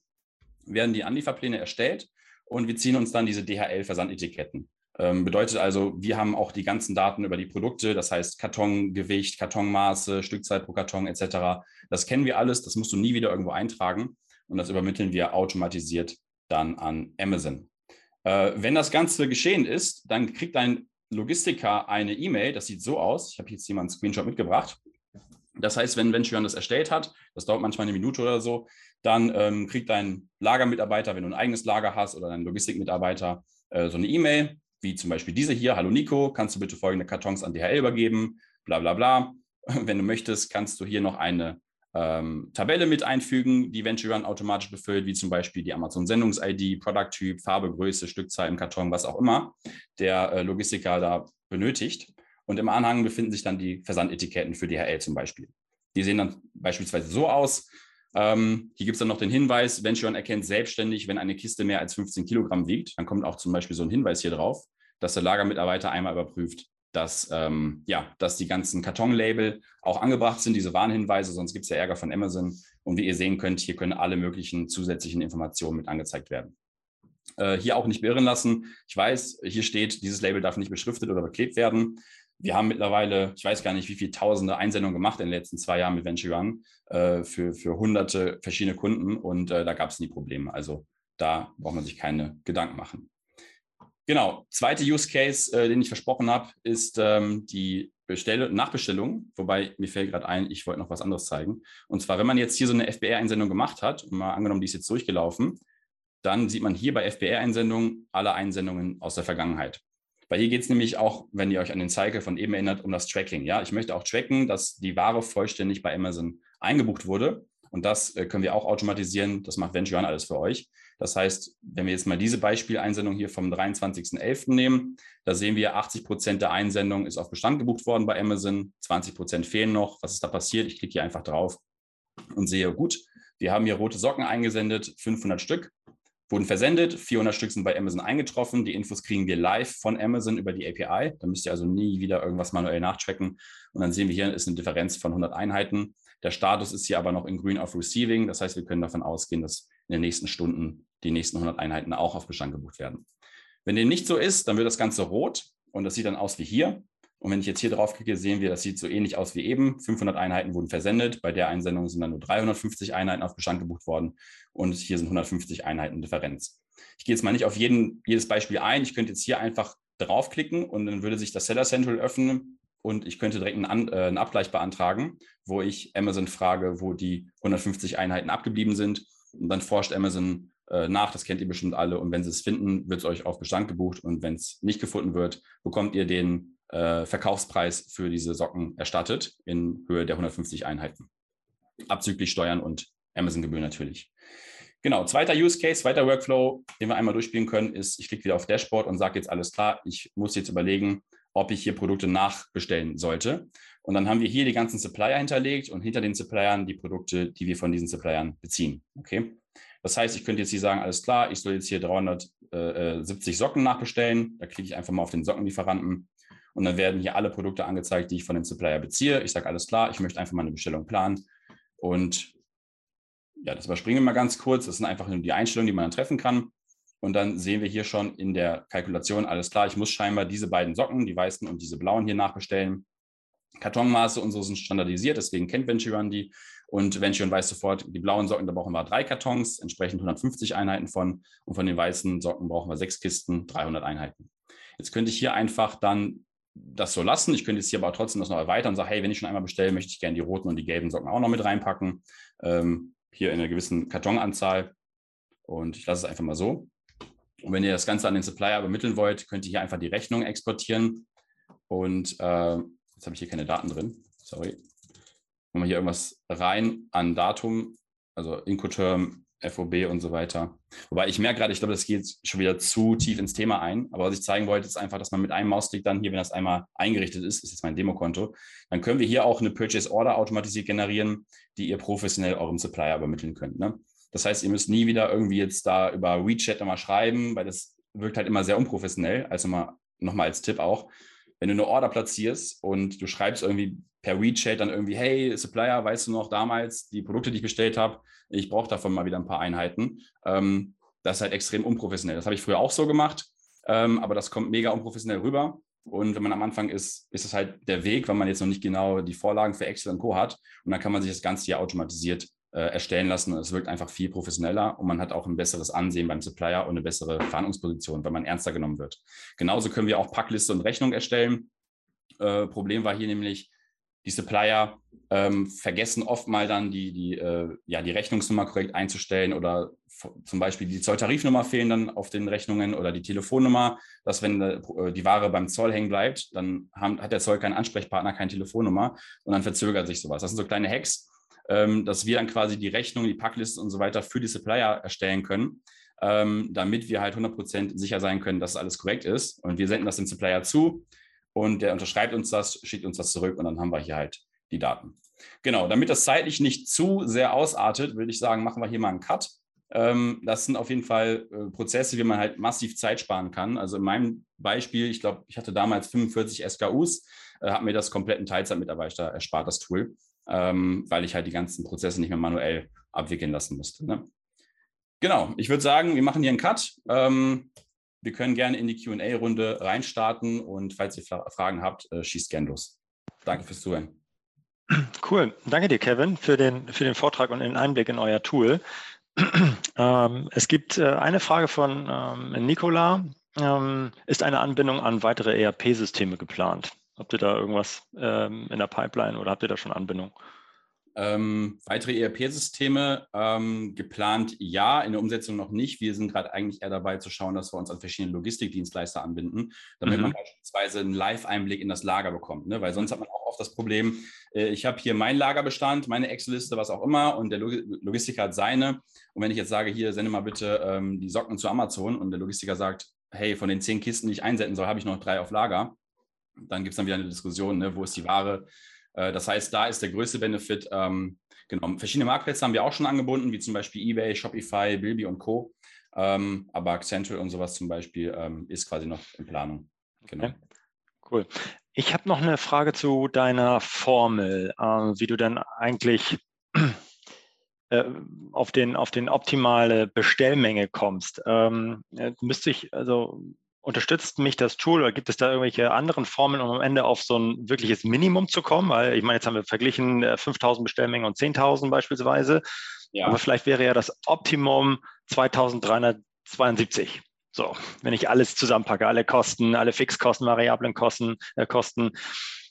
werden die Anlieferpläne erstellt und wir ziehen uns dann diese DHL-Versandetiketten. Ähm, bedeutet also, wir haben auch die ganzen Daten über die Produkte, das heißt Kartongewicht, Kartonmaße, Stückzahl pro Karton etc. Das kennen wir alles, das musst du nie wieder irgendwo eintragen und das übermitteln wir automatisiert dann an Amazon. Äh, wenn das Ganze geschehen ist, dann kriegt dein Logistiker eine E-Mail, das sieht so aus. Ich habe jetzt hier mal einen Screenshot mitgebracht. Das heißt, wenn Venturan das erstellt hat, das dauert manchmal eine Minute oder so, dann ähm, kriegt dein Lagermitarbeiter, wenn du ein eigenes Lager hast oder dein Logistikmitarbeiter, äh, so eine E-Mail, wie zum Beispiel diese hier. Hallo Nico, kannst du bitte folgende Kartons an DHL übergeben? Bla bla bla. Wenn du möchtest, kannst du hier noch eine ähm, Tabelle mit einfügen, die Venturan automatisch befüllt, wie zum Beispiel die Amazon-Sendungs-ID, Product-Typ, Farbe, Größe, Stückzahl im Karton, was auch immer der äh, Logistiker da benötigt. Und im Anhang befinden sich dann die Versandetiketten für DHL zum Beispiel. Die sehen dann beispielsweise so aus. Ähm, hier gibt es dann noch den Hinweis, Venturon erkennt selbstständig, wenn eine Kiste mehr als 15 Kilogramm wiegt, dann kommt auch zum Beispiel so ein Hinweis hier drauf, dass der Lagermitarbeiter einmal überprüft, dass, ähm, ja, dass die ganzen Kartonlabel auch angebracht sind, diese Warnhinweise, sonst gibt es ja Ärger von Amazon. Und wie ihr sehen könnt, hier können alle möglichen zusätzlichen Informationen mit angezeigt werden. Äh, hier auch nicht beirren lassen. Ich weiß, hier steht, dieses Label darf nicht beschriftet oder beklebt werden wir haben mittlerweile, ich weiß gar nicht, wie viele tausende Einsendungen gemacht in den letzten zwei Jahren mit Venture Run äh, für, für hunderte verschiedene Kunden und äh, da gab es nie Probleme. Also da braucht man sich keine Gedanken machen. Genau, zweite Use Case, äh, den ich versprochen habe, ist ähm, die Bestell Nachbestellung, wobei mir fällt gerade ein, ich wollte noch was anderes zeigen. Und zwar, wenn man jetzt hier so eine FBR-Einsendung gemacht hat, und mal angenommen, die ist jetzt durchgelaufen, dann sieht man hier bei FBR-Einsendungen alle Einsendungen aus der Vergangenheit. Weil hier geht es nämlich auch, wenn ihr euch an den Cycle von eben erinnert, um das Tracking. Ja, ich möchte auch tracken, dass die Ware vollständig bei Amazon eingebucht wurde. Und das äh, können wir auch automatisieren. Das macht Venture alles für euch. Das heißt, wenn wir jetzt mal diese Beispieleinsendung hier vom 23.11. nehmen, da sehen wir, 80 Prozent der Einsendung ist auf Bestand gebucht worden bei Amazon, 20 Prozent fehlen noch. Was ist da passiert? Ich klicke hier einfach drauf und sehe, gut, wir haben hier rote Socken eingesendet, 500 Stück wurden versendet, 400 Stück sind bei Amazon eingetroffen. Die Infos kriegen wir live von Amazon über die API. Da müsst ihr also nie wieder irgendwas manuell nachchecken. Und dann sehen wir hier ist eine Differenz von 100 Einheiten. Der Status ist hier aber noch in grün auf Receiving. Das heißt, wir können davon ausgehen, dass in den nächsten Stunden die nächsten 100 Einheiten auch auf Bestand gebucht werden. Wenn dem nicht so ist, dann wird das Ganze rot und das sieht dann aus wie hier. Und wenn ich jetzt hier drauf klicke, sehen wir, das sieht so ähnlich aus wie eben. 500 Einheiten wurden versendet. Bei der Einsendung sind dann nur 350 Einheiten auf Bestand gebucht worden. Und hier sind 150 Einheiten Differenz. Ich gehe jetzt mal nicht auf jeden, jedes Beispiel ein. Ich könnte jetzt hier einfach draufklicken und dann würde sich das Seller Central öffnen und ich könnte direkt einen, An äh, einen Abgleich beantragen, wo ich Amazon frage, wo die 150 Einheiten abgeblieben sind. Und dann forscht Amazon äh, nach, das kennt ihr bestimmt alle. Und wenn sie es finden, wird es euch auf Bestand gebucht. Und wenn es nicht gefunden wird, bekommt ihr den äh, Verkaufspreis für diese Socken erstattet in Höhe der 150 Einheiten. Abzüglich Steuern und Amazon-Gebühren natürlich. Genau, zweiter Use Case, zweiter Workflow, den wir einmal durchspielen können, ist, ich klicke wieder auf Dashboard und sage jetzt alles klar, ich muss jetzt überlegen, ob ich hier Produkte nachbestellen sollte. Und dann haben wir hier die ganzen Supplier hinterlegt und hinter den Suppliern die Produkte, die wir von diesen Suppliern beziehen. Okay. Das heißt, ich könnte jetzt hier sagen, alles klar, ich soll jetzt hier 370 Socken nachbestellen. Da klicke ich einfach mal auf den Sockenlieferanten und dann werden hier alle Produkte angezeigt, die ich von dem Supplier beziehe. Ich sage alles klar, ich möchte einfach mal eine Bestellung planen. Und ja, das überspringen wir mal ganz kurz. Das sind einfach nur die Einstellungen, die man dann treffen kann. Und dann sehen wir hier schon in der Kalkulation, alles klar, ich muss scheinbar diese beiden Socken, die weißen und diese blauen hier nachbestellen. Kartonmaße und so sind standardisiert, deswegen kennt Venturon die. Und Venturon weiß sofort, die blauen Socken, da brauchen wir drei Kartons, entsprechend 150 Einheiten von. Und von den weißen Socken brauchen wir sechs Kisten, 300 Einheiten. Jetzt könnte ich hier einfach dann das so lassen. Ich könnte jetzt hier aber trotzdem das noch erweitern und sagen, hey, wenn ich schon einmal bestelle, möchte ich gerne die roten und die gelben Socken auch noch mit reinpacken. Ähm, hier in einer gewissen Kartonanzahl. Und ich lasse es einfach mal so. Und wenn ihr das Ganze an den Supplier übermitteln wollt, könnt ihr hier einfach die Rechnung exportieren. Und äh, jetzt habe ich hier keine Daten drin. Sorry. Machen wir hier irgendwas rein an Datum, also Incoterm, FOB und so weiter. Wobei ich merke gerade, ich glaube, das geht schon wieder zu tief ins Thema ein. Aber was ich zeigen wollte, ist einfach, dass man mit einem Mausklick dann hier, wenn das einmal eingerichtet ist, ist jetzt mein Demokonto, dann können wir hier auch eine Purchase Order automatisiert generieren, die ihr professionell eurem Supplier übermitteln könnt. Ne? Das heißt, ihr müsst nie wieder irgendwie jetzt da über WeChat nochmal schreiben, weil das wirkt halt immer sehr unprofessionell. Also mal, nochmal als Tipp auch, wenn du eine Order platzierst und du schreibst irgendwie per WeChat dann irgendwie, hey, Supplier, weißt du noch damals die Produkte, die ich bestellt habe, ich brauche davon mal wieder ein paar Einheiten. Ähm, das ist halt extrem unprofessionell. Das habe ich früher auch so gemacht, ähm, aber das kommt mega unprofessionell rüber. Und wenn man am Anfang ist, ist es halt der Weg, weil man jetzt noch nicht genau die Vorlagen für Excel und Co. hat. Und dann kann man sich das Ganze hier automatisiert erstellen lassen. Es wirkt einfach viel professioneller und man hat auch ein besseres Ansehen beim Supplier und eine bessere Verhandlungsposition, weil man ernster genommen wird. Genauso können wir auch Packliste und Rechnung erstellen. Äh, Problem war hier nämlich, die Supplier ähm, vergessen oft mal dann die, die, äh, ja, die Rechnungsnummer korrekt einzustellen oder zum Beispiel die Zolltarifnummer fehlen dann auf den Rechnungen oder die Telefonnummer, dass wenn äh, die Ware beim Zoll hängen bleibt, dann haben, hat der Zoll keinen Ansprechpartner, keine Telefonnummer und dann verzögert sich sowas. Das sind so kleine Hacks, dass wir dann quasi die Rechnung, die Packliste und so weiter für die Supplier erstellen können, ähm, damit wir halt 100% sicher sein können, dass alles korrekt ist. Und wir senden das dem Supplier zu und der unterschreibt uns das, schickt uns das zurück und dann haben wir hier halt die Daten. Genau, damit das zeitlich nicht zu sehr ausartet, würde ich sagen, machen wir hier mal einen Cut. Ähm, das sind auf jeden Fall äh, Prozesse, wie man halt massiv Zeit sparen kann. Also in meinem Beispiel, ich glaube, ich hatte damals 45 SKUs, äh, habe mir das kompletten Teilzeitmitarbeiter erspart, das Tool, ähm, weil ich halt die ganzen Prozesse nicht mehr manuell abwickeln lassen musste. Ne? Genau, ich würde sagen, wir machen hier einen Cut. Ähm, wir können gerne in die QA-Runde reinstarten und falls ihr Fragen habt, äh, schießt gern los. Danke fürs Zuhören. Cool. Danke dir, Kevin, für den, für den Vortrag und den Einblick in euer Tool. ähm, es gibt äh, eine Frage von ähm, Nicola. Ähm, ist eine Anbindung an weitere ERP-Systeme geplant? Habt ihr da irgendwas ähm, in der Pipeline oder habt ihr da schon Anbindung? Ähm, weitere ERP-Systeme ähm, geplant, ja, in der Umsetzung noch nicht. Wir sind gerade eigentlich eher dabei zu schauen, dass wir uns an verschiedene Logistikdienstleister anbinden, damit mhm. man beispielsweise einen Live-Einblick in das Lager bekommt. Ne? Weil sonst hat man auch oft das Problem, äh, ich habe hier meinen Lagerbestand, meine Excel-Liste, was auch immer, und der Log Logistiker hat seine. Und wenn ich jetzt sage, hier sende mal bitte ähm, die Socken zu Amazon und der Logistiker sagt, hey, von den zehn Kisten, die ich einsenden soll, habe ich noch drei auf Lager, dann gibt es dann wieder eine Diskussion, ne? wo ist die Ware? Äh, das heißt, da ist der größte Benefit. Ähm, genau, verschiedene Marktplätze haben wir auch schon angebunden, wie zum Beispiel eBay, Shopify, Bilby und Co. Ähm, aber Accenture und sowas zum Beispiel ähm, ist quasi noch in Planung. Genau. Okay. Cool. Ich habe noch eine Frage zu deiner Formel, äh, wie du denn eigentlich äh, auf, den, auf den optimale Bestellmenge kommst. Ähm, müsste ich, also Unterstützt mich das Tool oder gibt es da irgendwelche anderen Formeln, um am Ende auf so ein wirkliches Minimum zu kommen? Weil ich meine, jetzt haben wir verglichen 5000 äh, Bestellmengen und 10.000 beispielsweise. Ja. Aber vielleicht wäre ja das Optimum 2372. So, wenn ich alles zusammenpacke, alle Kosten, alle Fixkosten, variablen Kosten, äh, Kosten,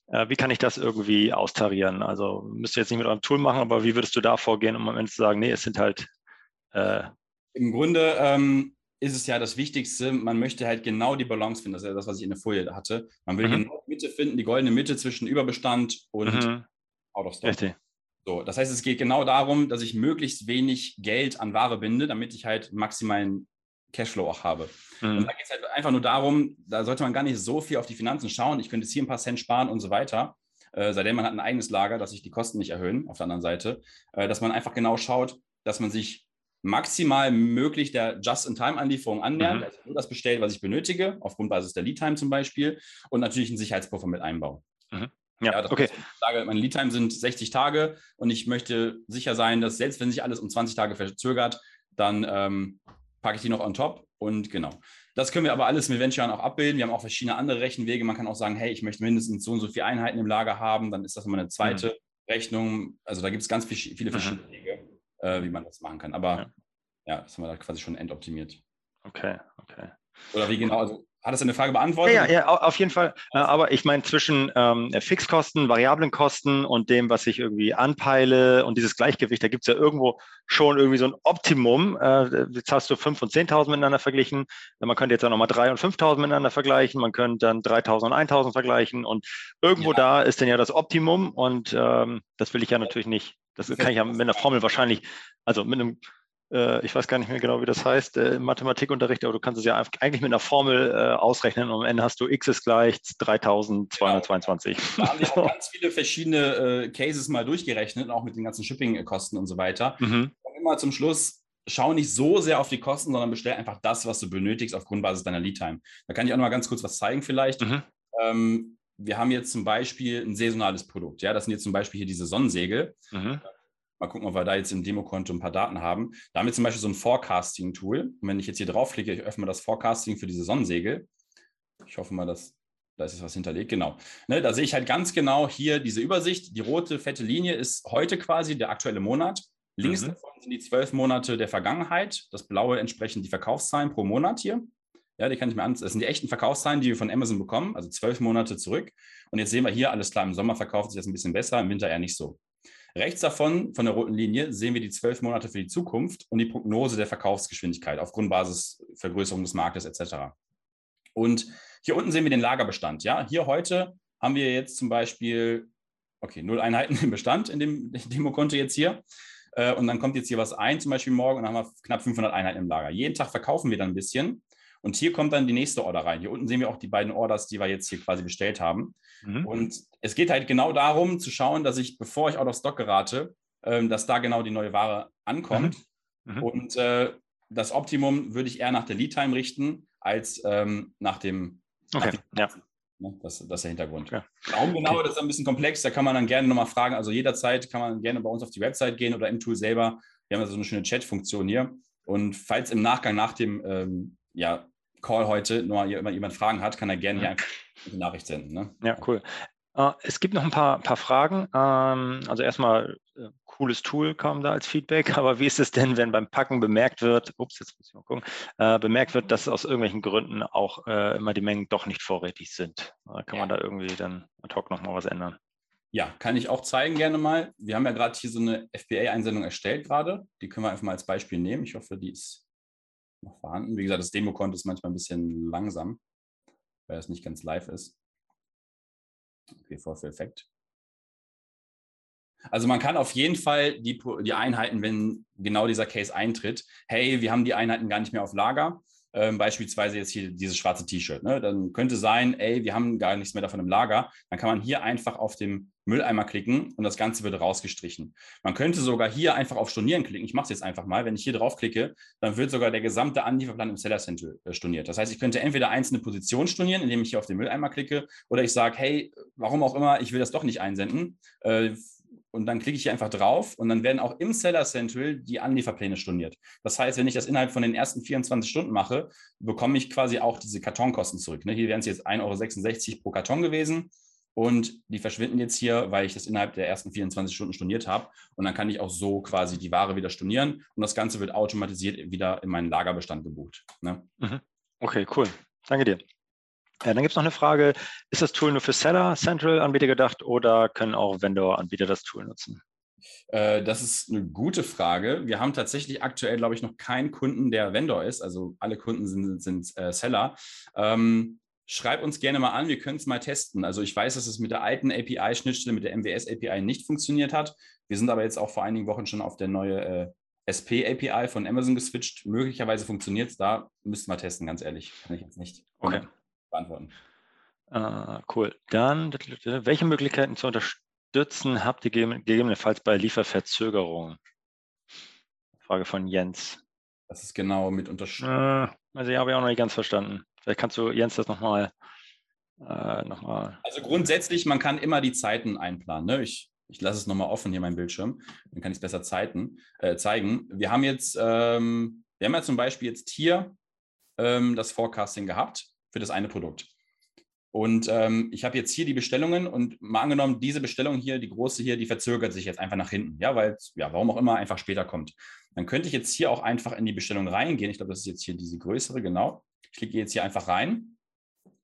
äh, wie kann ich das irgendwie austarieren? Also müsst ihr jetzt nicht mit eurem Tool machen, aber wie würdest du da vorgehen, um am Ende zu sagen, nee, es sind halt. Äh, Im Grunde ähm, ist es ja das Wichtigste, man möchte halt genau die Balance finden. Das ist ja das, was ich in der Folie hatte. Man will mhm. genau die Mitte finden, die goldene Mitte zwischen Überbestand und mhm. Out of Stock. Richtig. So, das heißt, es geht genau darum, dass ich möglichst wenig Geld an Ware binde, damit ich halt maximalen Cashflow auch habe. Mhm. Und da geht es halt einfach nur darum, da sollte man gar nicht so viel auf die Finanzen schauen. Ich könnte jetzt hier ein paar Cent sparen und so weiter. Äh, seitdem man hat ein eigenes Lager, dass sich die Kosten nicht erhöhen, auf der anderen Seite. Äh, dass man einfach genau schaut, dass man sich maximal möglich der Just-in-Time-Anlieferung annähert, mhm. also nur das bestellt, was ich benötige, auf Grundbasis der Lead-Time zum Beispiel, und natürlich einen Sicherheitspuffer mit einbauen. Mhm. Ja, ja okay. Ich sage, meine Lead-Time sind 60 Tage und ich möchte sicher sein, dass selbst wenn sich alles um 20 Tage verzögert, dann ähm, packe ich die noch on top und genau. Das können wir aber alles mit Venture auch abbilden. Wir haben auch verschiedene andere Rechenwege. Man kann auch sagen, hey, ich möchte mindestens so und so viele Einheiten im Lager haben. Dann ist das immer eine zweite mhm. Rechnung. Also da gibt es ganz viele mhm. verschiedene mhm. Wege, äh, wie man das machen kann. Aber ja. ja, das haben wir da quasi schon endoptimiert. Okay, okay. Oder wie genau, also hat das eine Frage beantwortet? Ja, ja, auf jeden Fall. Aber ich meine, zwischen ähm, Fixkosten, variablen Kosten und dem, was ich irgendwie anpeile und dieses Gleichgewicht, da gibt es ja irgendwo schon irgendwie so ein Optimum. Äh, jetzt hast du 5.000 und 10.000 miteinander verglichen. Man könnte jetzt auch nochmal 3.000 und 5.000 miteinander vergleichen. Man könnte dann 3.000 und 1.000 vergleichen. Und irgendwo ja. da ist dann ja das Optimum. Und ähm, das will ich ja natürlich nicht. Das kann ich ja mit einer Formel wahrscheinlich, also mit einem äh, ich weiß gar nicht mehr genau, wie das heißt, äh, Mathematikunterricht, aber du kannst es ja eigentlich mit einer Formel äh, ausrechnen und am Ende hast du x ist gleich 3222. Genau. Da haben wir auch ganz viele verschiedene Cases mal durchgerechnet, auch mit den ganzen Shipping-Kosten und so weiter. Mhm. Und immer zum Schluss, schau nicht so sehr auf die Kosten, sondern bestell einfach das, was du benötigst auf Grundbasis deiner Lead-Time. Da kann ich auch noch mal ganz kurz was zeigen vielleicht. Mhm. Ähm, wir haben jetzt zum Beispiel ein saisonales Produkt. Ja, das sind jetzt zum Beispiel hier diese Sonnensegel. Mhm. Mal gucken, ob wir da jetzt im Demokonto ein paar Daten haben. Da haben wir zum Beispiel so ein Forecasting-Tool. Und wenn ich jetzt hier draufklicke, ich öffne das Forecasting für diese Sonnensegel. Ich hoffe mal, dass da ist jetzt was hinterlegt. Genau. Ne, da sehe ich halt ganz genau hier diese Übersicht. Die rote fette Linie ist heute quasi der aktuelle Monat. Links mhm. davon sind die zwölf Monate der Vergangenheit. Das blaue entsprechend die Verkaufszahlen pro Monat hier. Ja, die kann ich mir an. Das sind die echten Verkaufszahlen, die wir von Amazon bekommen, also zwölf Monate zurück. Und jetzt sehen wir hier, alles klar, im Sommer verkauft sich das ein bisschen besser, im Winter eher nicht so. Rechts davon, von der roten Linie, sehen wir die zwölf Monate für die Zukunft und die Prognose der Verkaufsgeschwindigkeit auf Grundbasis Vergrößerung des Marktes etc. Und hier unten sehen wir den Lagerbestand. Ja, hier heute haben wir jetzt zum Beispiel, okay, null Einheiten im Bestand in dem Demokonto jetzt hier. Äh, und dann kommt jetzt hier was ein, zum Beispiel morgen, und dann haben wir knapp 500 Einheiten im Lager. Jeden Tag verkaufen wir dann ein bisschen. Und hier kommt dann die nächste Order rein. Hier unten sehen wir auch die beiden Orders, die wir jetzt hier quasi bestellt haben. Mhm. Und es geht halt genau darum, zu schauen, dass ich, bevor ich out of stock gerate, ähm, dass da genau die neue Ware ankommt. Mhm. Mhm. Und äh, das Optimum würde ich eher nach der Lead Time richten, als ähm, nach dem. Okay, nach dem ja. Ne? Das, das, ist der Hintergrund. Ja. Warum genau, okay. das ist ein bisschen komplex, da kann man dann gerne nochmal fragen. Also jederzeit kann man gerne bei uns auf die Website gehen oder im Tool selber. Wir haben ja so eine schöne Chat-Funktion hier. Und falls im Nachgang nach dem ähm, ja, Call heute nur jemand Fragen hat, kann er gerne hier einfach eine Nachricht senden. Ne? Ja, cool. Uh, es gibt noch ein paar, paar Fragen. Um, also erstmal, uh, cooles Tool kam da als Feedback, aber wie ist es denn, wenn beim Packen bemerkt wird, ups, jetzt muss ich mal gucken, uh, bemerkt wird, dass aus irgendwelchen Gründen auch immer die Mengen doch nicht vorrätig sind? kann ja. man da irgendwie dann ad hoc nochmal was ändern? Ja, kann ich auch zeigen gerne mal. Wir haben ja gerade hier so eine FBA-Einsendung erstellt gerade. Die können wir einfach mal als Beispiel nehmen. Ich hoffe, die ist noch vorhanden. Wie gesagt, das Demo-Konto ist manchmal ein bisschen langsam, weil es nicht ganz live ist. Okay, Vorführeffekt. Also man kann auf jeden Fall die, die Einheiten, wenn genau dieser Case eintritt, hey, wir haben die Einheiten gar nicht mehr auf Lager, ähm, beispielsweise jetzt hier dieses schwarze T-Shirt. Ne? Dann könnte sein, ey, wir haben gar nichts mehr davon im Lager. Dann kann man hier einfach auf dem Mülleimer klicken und das Ganze wird rausgestrichen. Man könnte sogar hier einfach auf Stornieren klicken. Ich mache es jetzt einfach mal. Wenn ich hier drauf klicke, dann wird sogar der gesamte Anlieferplan im Seller Center äh, storniert. Das heißt, ich könnte entweder einzelne Positionen stornieren, indem ich hier auf den Mülleimer klicke, oder ich sage, hey, warum auch immer, ich will das doch nicht einsenden. Äh, und dann klicke ich hier einfach drauf und dann werden auch im Seller Central die Anlieferpläne storniert. Das heißt, wenn ich das innerhalb von den ersten 24 Stunden mache, bekomme ich quasi auch diese Kartonkosten zurück. Ne? Hier wären es jetzt 1,66 Euro pro Karton gewesen und die verschwinden jetzt hier, weil ich das innerhalb der ersten 24 Stunden storniert habe. Und dann kann ich auch so quasi die Ware wieder stornieren und das Ganze wird automatisiert wieder in meinen Lagerbestand gebucht. Ne? Mhm. Okay, cool. Danke dir. Ja, dann gibt es noch eine Frage, ist das Tool nur für Seller Central Anbieter gedacht oder können auch Vendor-Anbieter das Tool nutzen? Äh, das ist eine gute Frage. Wir haben tatsächlich aktuell, glaube ich, noch keinen Kunden, der Vendor ist. Also alle Kunden sind, sind äh, Seller. Ähm, schreib uns gerne mal an, wir können es mal testen. Also ich weiß, dass es mit der alten API-Schnittstelle, mit der MWS-API nicht funktioniert hat. Wir sind aber jetzt auch vor einigen Wochen schon auf der neue äh, SP-API von Amazon geswitcht. Möglicherweise funktioniert es da. Müssten wir testen, ganz ehrlich. Kann ich jetzt nicht okay. beantworten. Uh, cool. Dann, welche Möglichkeiten zur Unterstützen habt ihr gegebenenfalls bei Lieferverzögerungen? Frage von Jens. Das ist genau mit Unterstützung. Uh, also ich habe ja auch noch nicht ganz verstanden. Vielleicht kannst du Jens das nochmal äh, noch Also grundsätzlich, man kann immer die Zeiten einplanen. Ne? Ich, ich lasse es nochmal offen hier, mein Bildschirm. Dann kann ich es besser Zeiten, äh, zeigen. Wir haben jetzt, ähm, wir haben ja zum Beispiel jetzt hier ähm, das Forecasting gehabt für das eine Produkt. Und ähm, ich habe jetzt hier die Bestellungen und mal angenommen, diese Bestellung hier, die große hier, die verzögert sich jetzt einfach nach hinten. Ja, weil, ja, warum auch immer, einfach später kommt. Dann könnte ich jetzt hier auch einfach in die Bestellung reingehen. Ich glaube, das ist jetzt hier diese größere, genau. Ich klicke jetzt hier einfach rein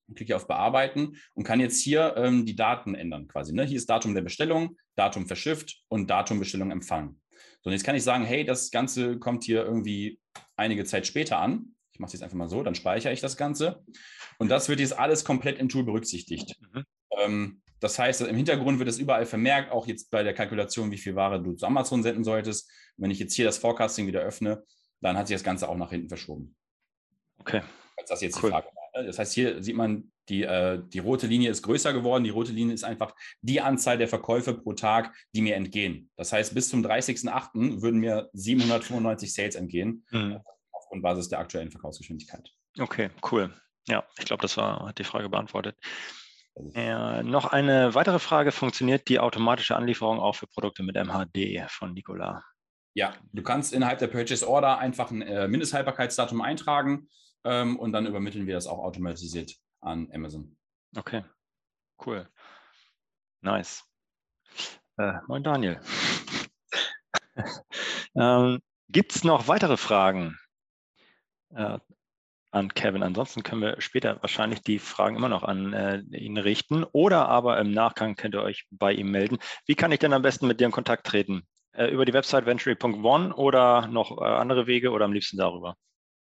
und klicke auf Bearbeiten und kann jetzt hier ähm, die Daten ändern quasi. Ne? Hier ist Datum der Bestellung, Datum verschifft und Datum Bestellung empfangen. So, und jetzt kann ich sagen, hey, das Ganze kommt hier irgendwie einige Zeit später an. Ich mache es jetzt einfach mal so, dann speichere ich das Ganze. Und das wird jetzt alles komplett im Tool berücksichtigt. Mhm. Ähm, das heißt, im Hintergrund wird es überall vermerkt, auch jetzt bei der Kalkulation, wie viel Ware du zu Amazon senden solltest. wenn ich jetzt hier das Forecasting wieder öffne, dann hat sich das Ganze auch nach hinten verschoben. Okay, Falls das jetzt cool. die Frage war. Ne? Das heißt, hier sieht man, die, äh, die rote Linie ist größer geworden. Die rote Linie ist einfach die Anzahl der Verkäufe pro Tag, die mir entgehen. Das heißt, bis zum 30.08. würden mir 795 Sales entgehen, mhm. aufgrund Basis der aktuellen Verkaufsgeschwindigkeit. Okay, cool. Ja, ich glaube, das war, hat die Frage beantwortet. Äh, noch eine weitere Frage: Funktioniert die automatische Anlieferung auch für Produkte mit MHD von Nicola? Ja, du kannst innerhalb der Purchase Order einfach ein äh, Mindesthaltbarkeitsdatum eintragen ähm, und dann übermitteln wir das auch automatisiert an Amazon. Okay, cool. Nice. Äh, moin Daniel. ähm, Gibt es noch weitere Fragen äh, an Kevin? Ansonsten können wir später wahrscheinlich die Fragen immer noch an äh, ihn richten oder aber im Nachgang könnt ihr euch bei ihm melden. Wie kann ich denn am besten mit dir in Kontakt treten? Äh, über die Website ventury.one oder noch äh, andere Wege oder am liebsten darüber?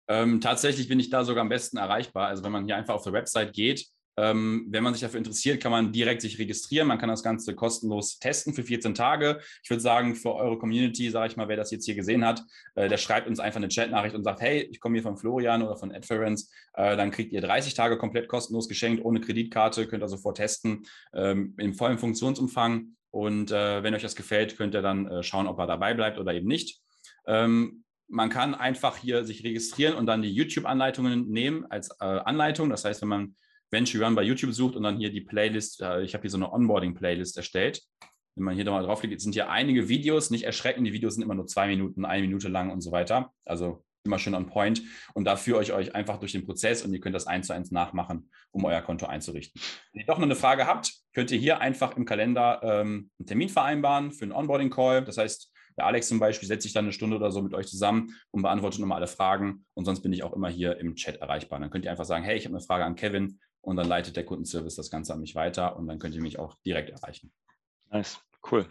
Ähm, tatsächlich bin ich da sogar am besten erreichbar. Also wenn man hier einfach auf der Website geht, ähm, wenn man sich dafür interessiert, kann man direkt sich registrieren. Man kann das Ganze kostenlos testen für 14 Tage. Ich würde sagen, für eure Community, sage ich mal, wer das jetzt hier gesehen hat, äh, der schreibt uns einfach eine Chatnachricht und sagt, hey, ich komme hier von Florian oder von Adference. Äh, dann kriegt ihr 30 Tage komplett kostenlos geschenkt, ohne Kreditkarte, könnt ihr sofort testen, ähm, im vollen Funktionsumfang. Und äh, wenn euch das gefällt, könnt ihr dann äh, schauen, ob er dabei bleibt oder eben nicht. Ähm, man kann einfach hier sich registrieren und dann die YouTube-Anleitungen nehmen als äh, Anleitung. Das heißt, wenn man Venture Run bei YouTube sucht und dann hier die Playlist, äh, ich habe hier so eine Onboarding-Playlist erstellt. Wenn man hier nochmal draufklickt, sind hier einige Videos, nicht erschrecken, die Videos sind immer nur zwei Minuten, eine Minute lang und so weiter. Also immer schön on point. Und da führe ich euch einfach durch den Prozess und ihr könnt das eins zu eins nachmachen, um euer Konto einzurichten. Wenn ihr doch noch eine Frage habt, könnt ihr hier einfach im Kalender ähm, einen Termin vereinbaren für einen Onboarding-Call. Das heißt, der Alex zum Beispiel setzt sich dann eine Stunde oder so mit euch zusammen und beantwortet nochmal alle Fragen. Und sonst bin ich auch immer hier im Chat erreichbar. Dann könnt ihr einfach sagen, hey, ich habe eine Frage an Kevin und dann leitet der Kundenservice das Ganze an mich weiter und dann könnt ihr mich auch direkt erreichen. Nice, cool.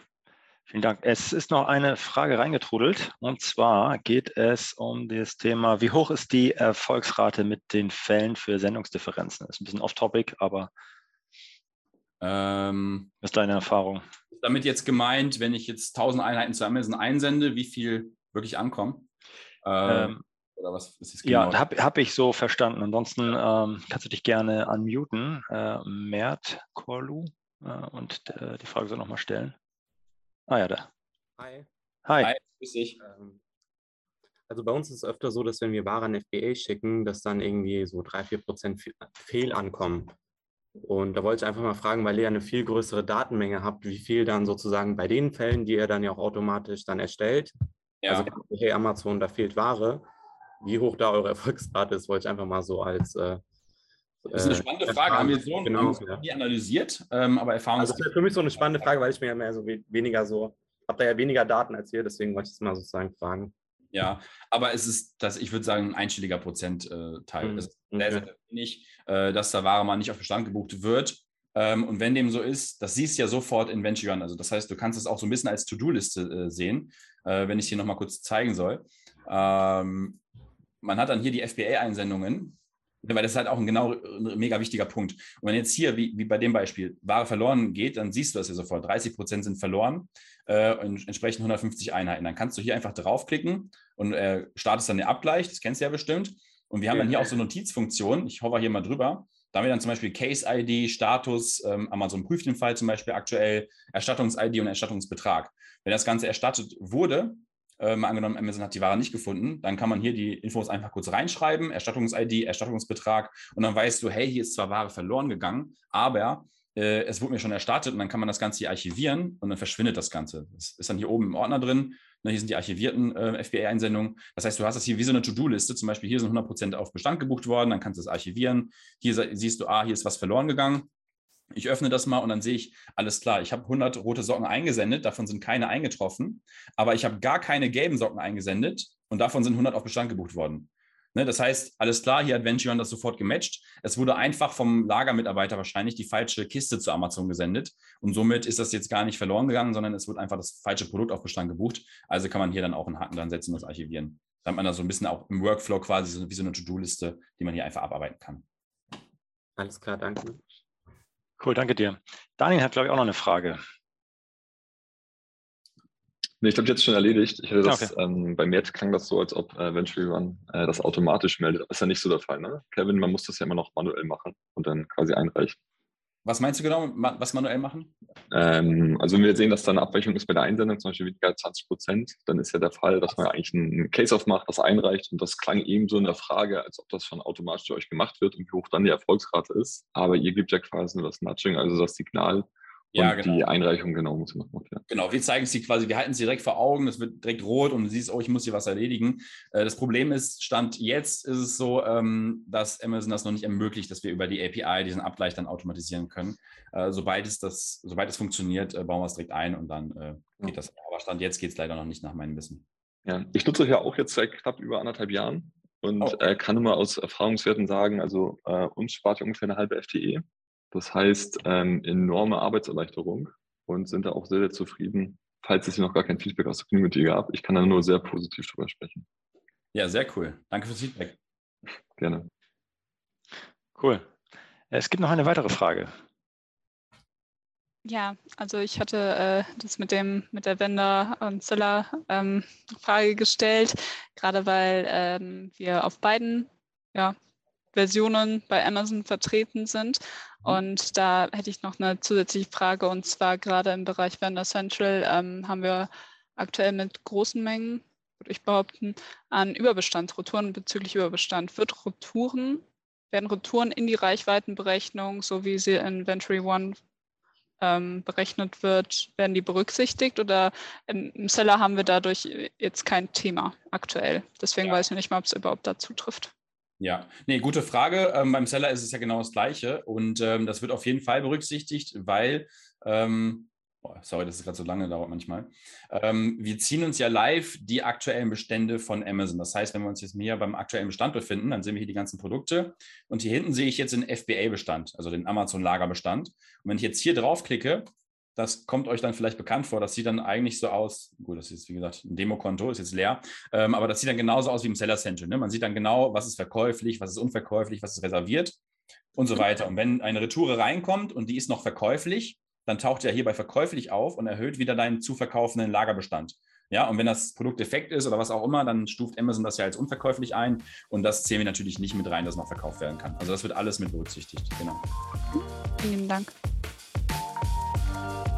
Vielen Dank. Es ist noch eine Frage reingetrudelt und zwar geht es um das Thema, wie hoch ist die Erfolgsrate mit den Fällen für Sendungsdifferenzen? Das ist ein bisschen off-topic, aber ähm, was ist deine Erfahrung? Damit jetzt gemeint, wenn ich jetzt 1000 Einheiten zu Amazon einsende, wie viel wirklich ankommen? Ähm, ähm, oder was ist das genau? Ja, habe hab ich so verstanden. Ansonsten ähm, kannst du dich gerne unmuten, äh, Mert Korlu, äh, und äh, die Frage soll nochmal stellen. Ah ja, da. Hi. Hi. Hi, grüß dich. Ähm, also bei uns ist es öfter so, dass wenn wir Ware an FBA schicken, dass dann irgendwie so 3-4% Fehl ankommen. Und da wollte ich einfach mal fragen, weil ihr eine viel größere Datenmenge habt, wie viel dann sozusagen bei den Fällen, die ihr dann ja auch automatisch dann erstellt, ja. also hey Amazon, da fehlt Ware, wie hoch da eure Erfolgsrate ist, wollte ich einfach mal so als äh, das ist eine äh, spannende äh, Frage. Haben wir so genau, ja. analysiert, ähm, aber Erfahrung. Also das ist für mich so eine spannende Frage, weil ich mir ja mehr so weniger so, habe da ja weniger Daten als ihr, deswegen wollte ich es mal sozusagen fragen. Ja, aber es ist, das, ich würde sagen, ein einstelliger Prozentteil. Mhm. Es ist sehr, sehr wenig, äh, dass da Ware mal nicht auf Bestand gebucht wird. Ähm, und wenn dem so ist, das siehst du ja sofort in Venture Run. Also das heißt, du kannst es auch so ein bisschen als To-Do-Liste äh, sehen, äh, wenn ich es hier nochmal kurz zeigen soll. Ähm, man hat dann hier die FBA-Einsendungen weil das ist halt auch ein genau ein mega wichtiger Punkt. Und wenn jetzt hier, wie, wie bei dem Beispiel, Ware verloren geht, dann siehst du das ja sofort. 30 Prozent sind verloren, äh, entsprechend 150 Einheiten. Dann kannst du hier einfach draufklicken und äh, startest dann den Abgleich. Das kennst du ja bestimmt. Und wir haben dann hier auch so Notizfunktionen. Ich hover hier mal drüber. Da haben wir dann zum Beispiel Case-ID, Status, ähm, Amazon prüft den Fall zum Beispiel aktuell, Erstattungs-ID und Erstattungsbetrag. Wenn das Ganze erstattet wurde, äh, mal angenommen, Amazon hat die Ware nicht gefunden, dann kann man hier die Infos einfach kurz reinschreiben, Erstattungs-ID, Erstattungsbetrag und dann weißt du, hey, hier ist zwar Ware verloren gegangen, aber äh, es wurde mir schon erstattet und dann kann man das Ganze hier archivieren und dann verschwindet das Ganze. Das ist dann hier oben im Ordner drin. Ne, hier sind die archivierten äh, FBA-Einsendungen. Das heißt, du hast das hier wie so eine To-Do-Liste. Zum Beispiel hier sind 100% auf Bestand gebucht worden, dann kannst du es archivieren. Hier siehst du, ah, hier ist was verloren gegangen. Ich öffne das mal und dann sehe ich, alles klar, ich habe 100 rote Socken eingesendet, davon sind keine eingetroffen, aber ich habe gar keine gelben Socken eingesendet und davon sind 100 auf Bestand gebucht worden. Ne, das heißt, alles klar, hier hat Ventureon das sofort gematcht. Es wurde einfach vom Lagermitarbeiter wahrscheinlich die falsche Kiste zu Amazon gesendet und somit ist das jetzt gar nicht verloren gegangen, sondern es wird einfach das falsche Produkt auf Bestand gebucht. Also kann man hier dann auch einen Haken dran setzen und das archivieren. Da hat man da so ein bisschen auch im Workflow quasi wie so eine To-Do-Liste, die man hier einfach abarbeiten kann. Alles klar, danke. Cool, danke dir. Daniel hat, glaube ich, auch noch eine Frage. Nee, ich glaube, jetzt schon erledigt. Ich hätte das, okay. ähm, bei mir klang das so, als ob äh, Venture Run äh, das automatisch meldet. Ist ja nicht so der Fall, ne? Kevin, man muss das ja immer noch manuell machen und dann quasi einreichen. Was meinst du genau, was manuell machen? Ähm, also wenn wir sehen, dass da eine Abweichung ist bei der Einsendung, zum Beispiel weniger als 20 Prozent, dann ist ja der Fall, dass man eigentlich einen Case aufmacht, das einreicht und das klang eben so in der Frage, als ob das schon automatisch für euch gemacht wird und wie hoch dann die Erfolgsrate ist. Aber ihr gebt ja quasi nur das Nudging, also das Signal, ja, genau. die Einreichung genau muss man machen. Ja. Genau, wir zeigen sie quasi, wir halten sie direkt vor Augen, es wird direkt rot und du siehst, oh, ich muss hier was erledigen. Äh, das Problem ist, Stand jetzt ist es so, ähm, dass Amazon das noch nicht ermöglicht, dass wir über die API diesen Abgleich dann automatisieren können. Äh, sobald es das, sobald es funktioniert, äh, bauen wir es direkt ein und dann geht das. Aber Stand jetzt geht es leider noch nicht nach meinem Wissen. Ja, ich nutze ja auch jetzt seit knapp über anderthalb Jahren und oh. kann immer aus Erfahrungswerten sagen, also uns spart ja ungefähr eine halbe FTE das heißt, ähm, enorme Arbeitserleichterung und sind da auch sehr, sehr zufrieden, falls es hier noch gar kein Feedback aus der Community gab. Ich kann da nur sehr positiv drüber sprechen. Ja, sehr cool. Danke fürs Feedback. Gerne. Cool. Es gibt noch eine weitere Frage. Ja, also ich hatte äh, das mit dem mit der Vendor und Seller ähm, Frage gestellt, gerade weil ähm, wir auf beiden ja, Versionen bei Amazon vertreten sind. Mhm. Und da hätte ich noch eine zusätzliche Frage und zwar gerade im Bereich Vendor Central ähm, haben wir aktuell mit großen Mengen, würde ich behaupten, an Überbestand, Retouren bezüglich Überbestand. Wird Retouren, werden Retouren in die Reichweitenberechnung, so wie sie in Ventory One ähm, berechnet wird, werden die berücksichtigt oder im, im, Seller haben wir dadurch jetzt kein Thema aktuell. Deswegen ja. weiß ich nicht mal, ob es überhaupt dazu trifft. Ja, nee, gute Frage. Ähm, beim Seller ist es ja genau das Gleiche und ähm, das wird auf jeden Fall berücksichtigt, weil, ähm, oh, sorry, dass es gerade so lange dauert manchmal. Ähm, wir ziehen uns ja live die aktuellen Bestände von Amazon. Das heißt, wenn wir uns jetzt hier beim aktuellen Bestand befinden, dann sehen wir hier die ganzen Produkte und hier hinten sehe ich jetzt den FBA-Bestand, also den Amazon-Lagerbestand. Und wenn ich jetzt hier draufklicke, das kommt euch dann vielleicht bekannt vor. Das sieht dann eigentlich so aus, gut, das ist wie gesagt ein Demokonto, ist jetzt leer, ähm, aber das sieht dann genauso aus wie im Seller Central. Ne? Man sieht dann genau, was ist verkäuflich, was ist unverkäuflich, was ist reserviert und so weiter. Und wenn eine Retoure reinkommt und die ist noch verkäuflich, dann taucht er hier bei verkäuflich auf und erhöht wieder deinen zu verkaufenden Lagerbestand. Ja, und wenn das Produkt defekt ist oder was auch immer, dann stuft Amazon das ja als unverkäuflich ein und das zählen wir natürlich nicht mit rein, dass noch verkauft werden kann. Also das wird alles mit berücksichtigt. Genau. Vielen Dank.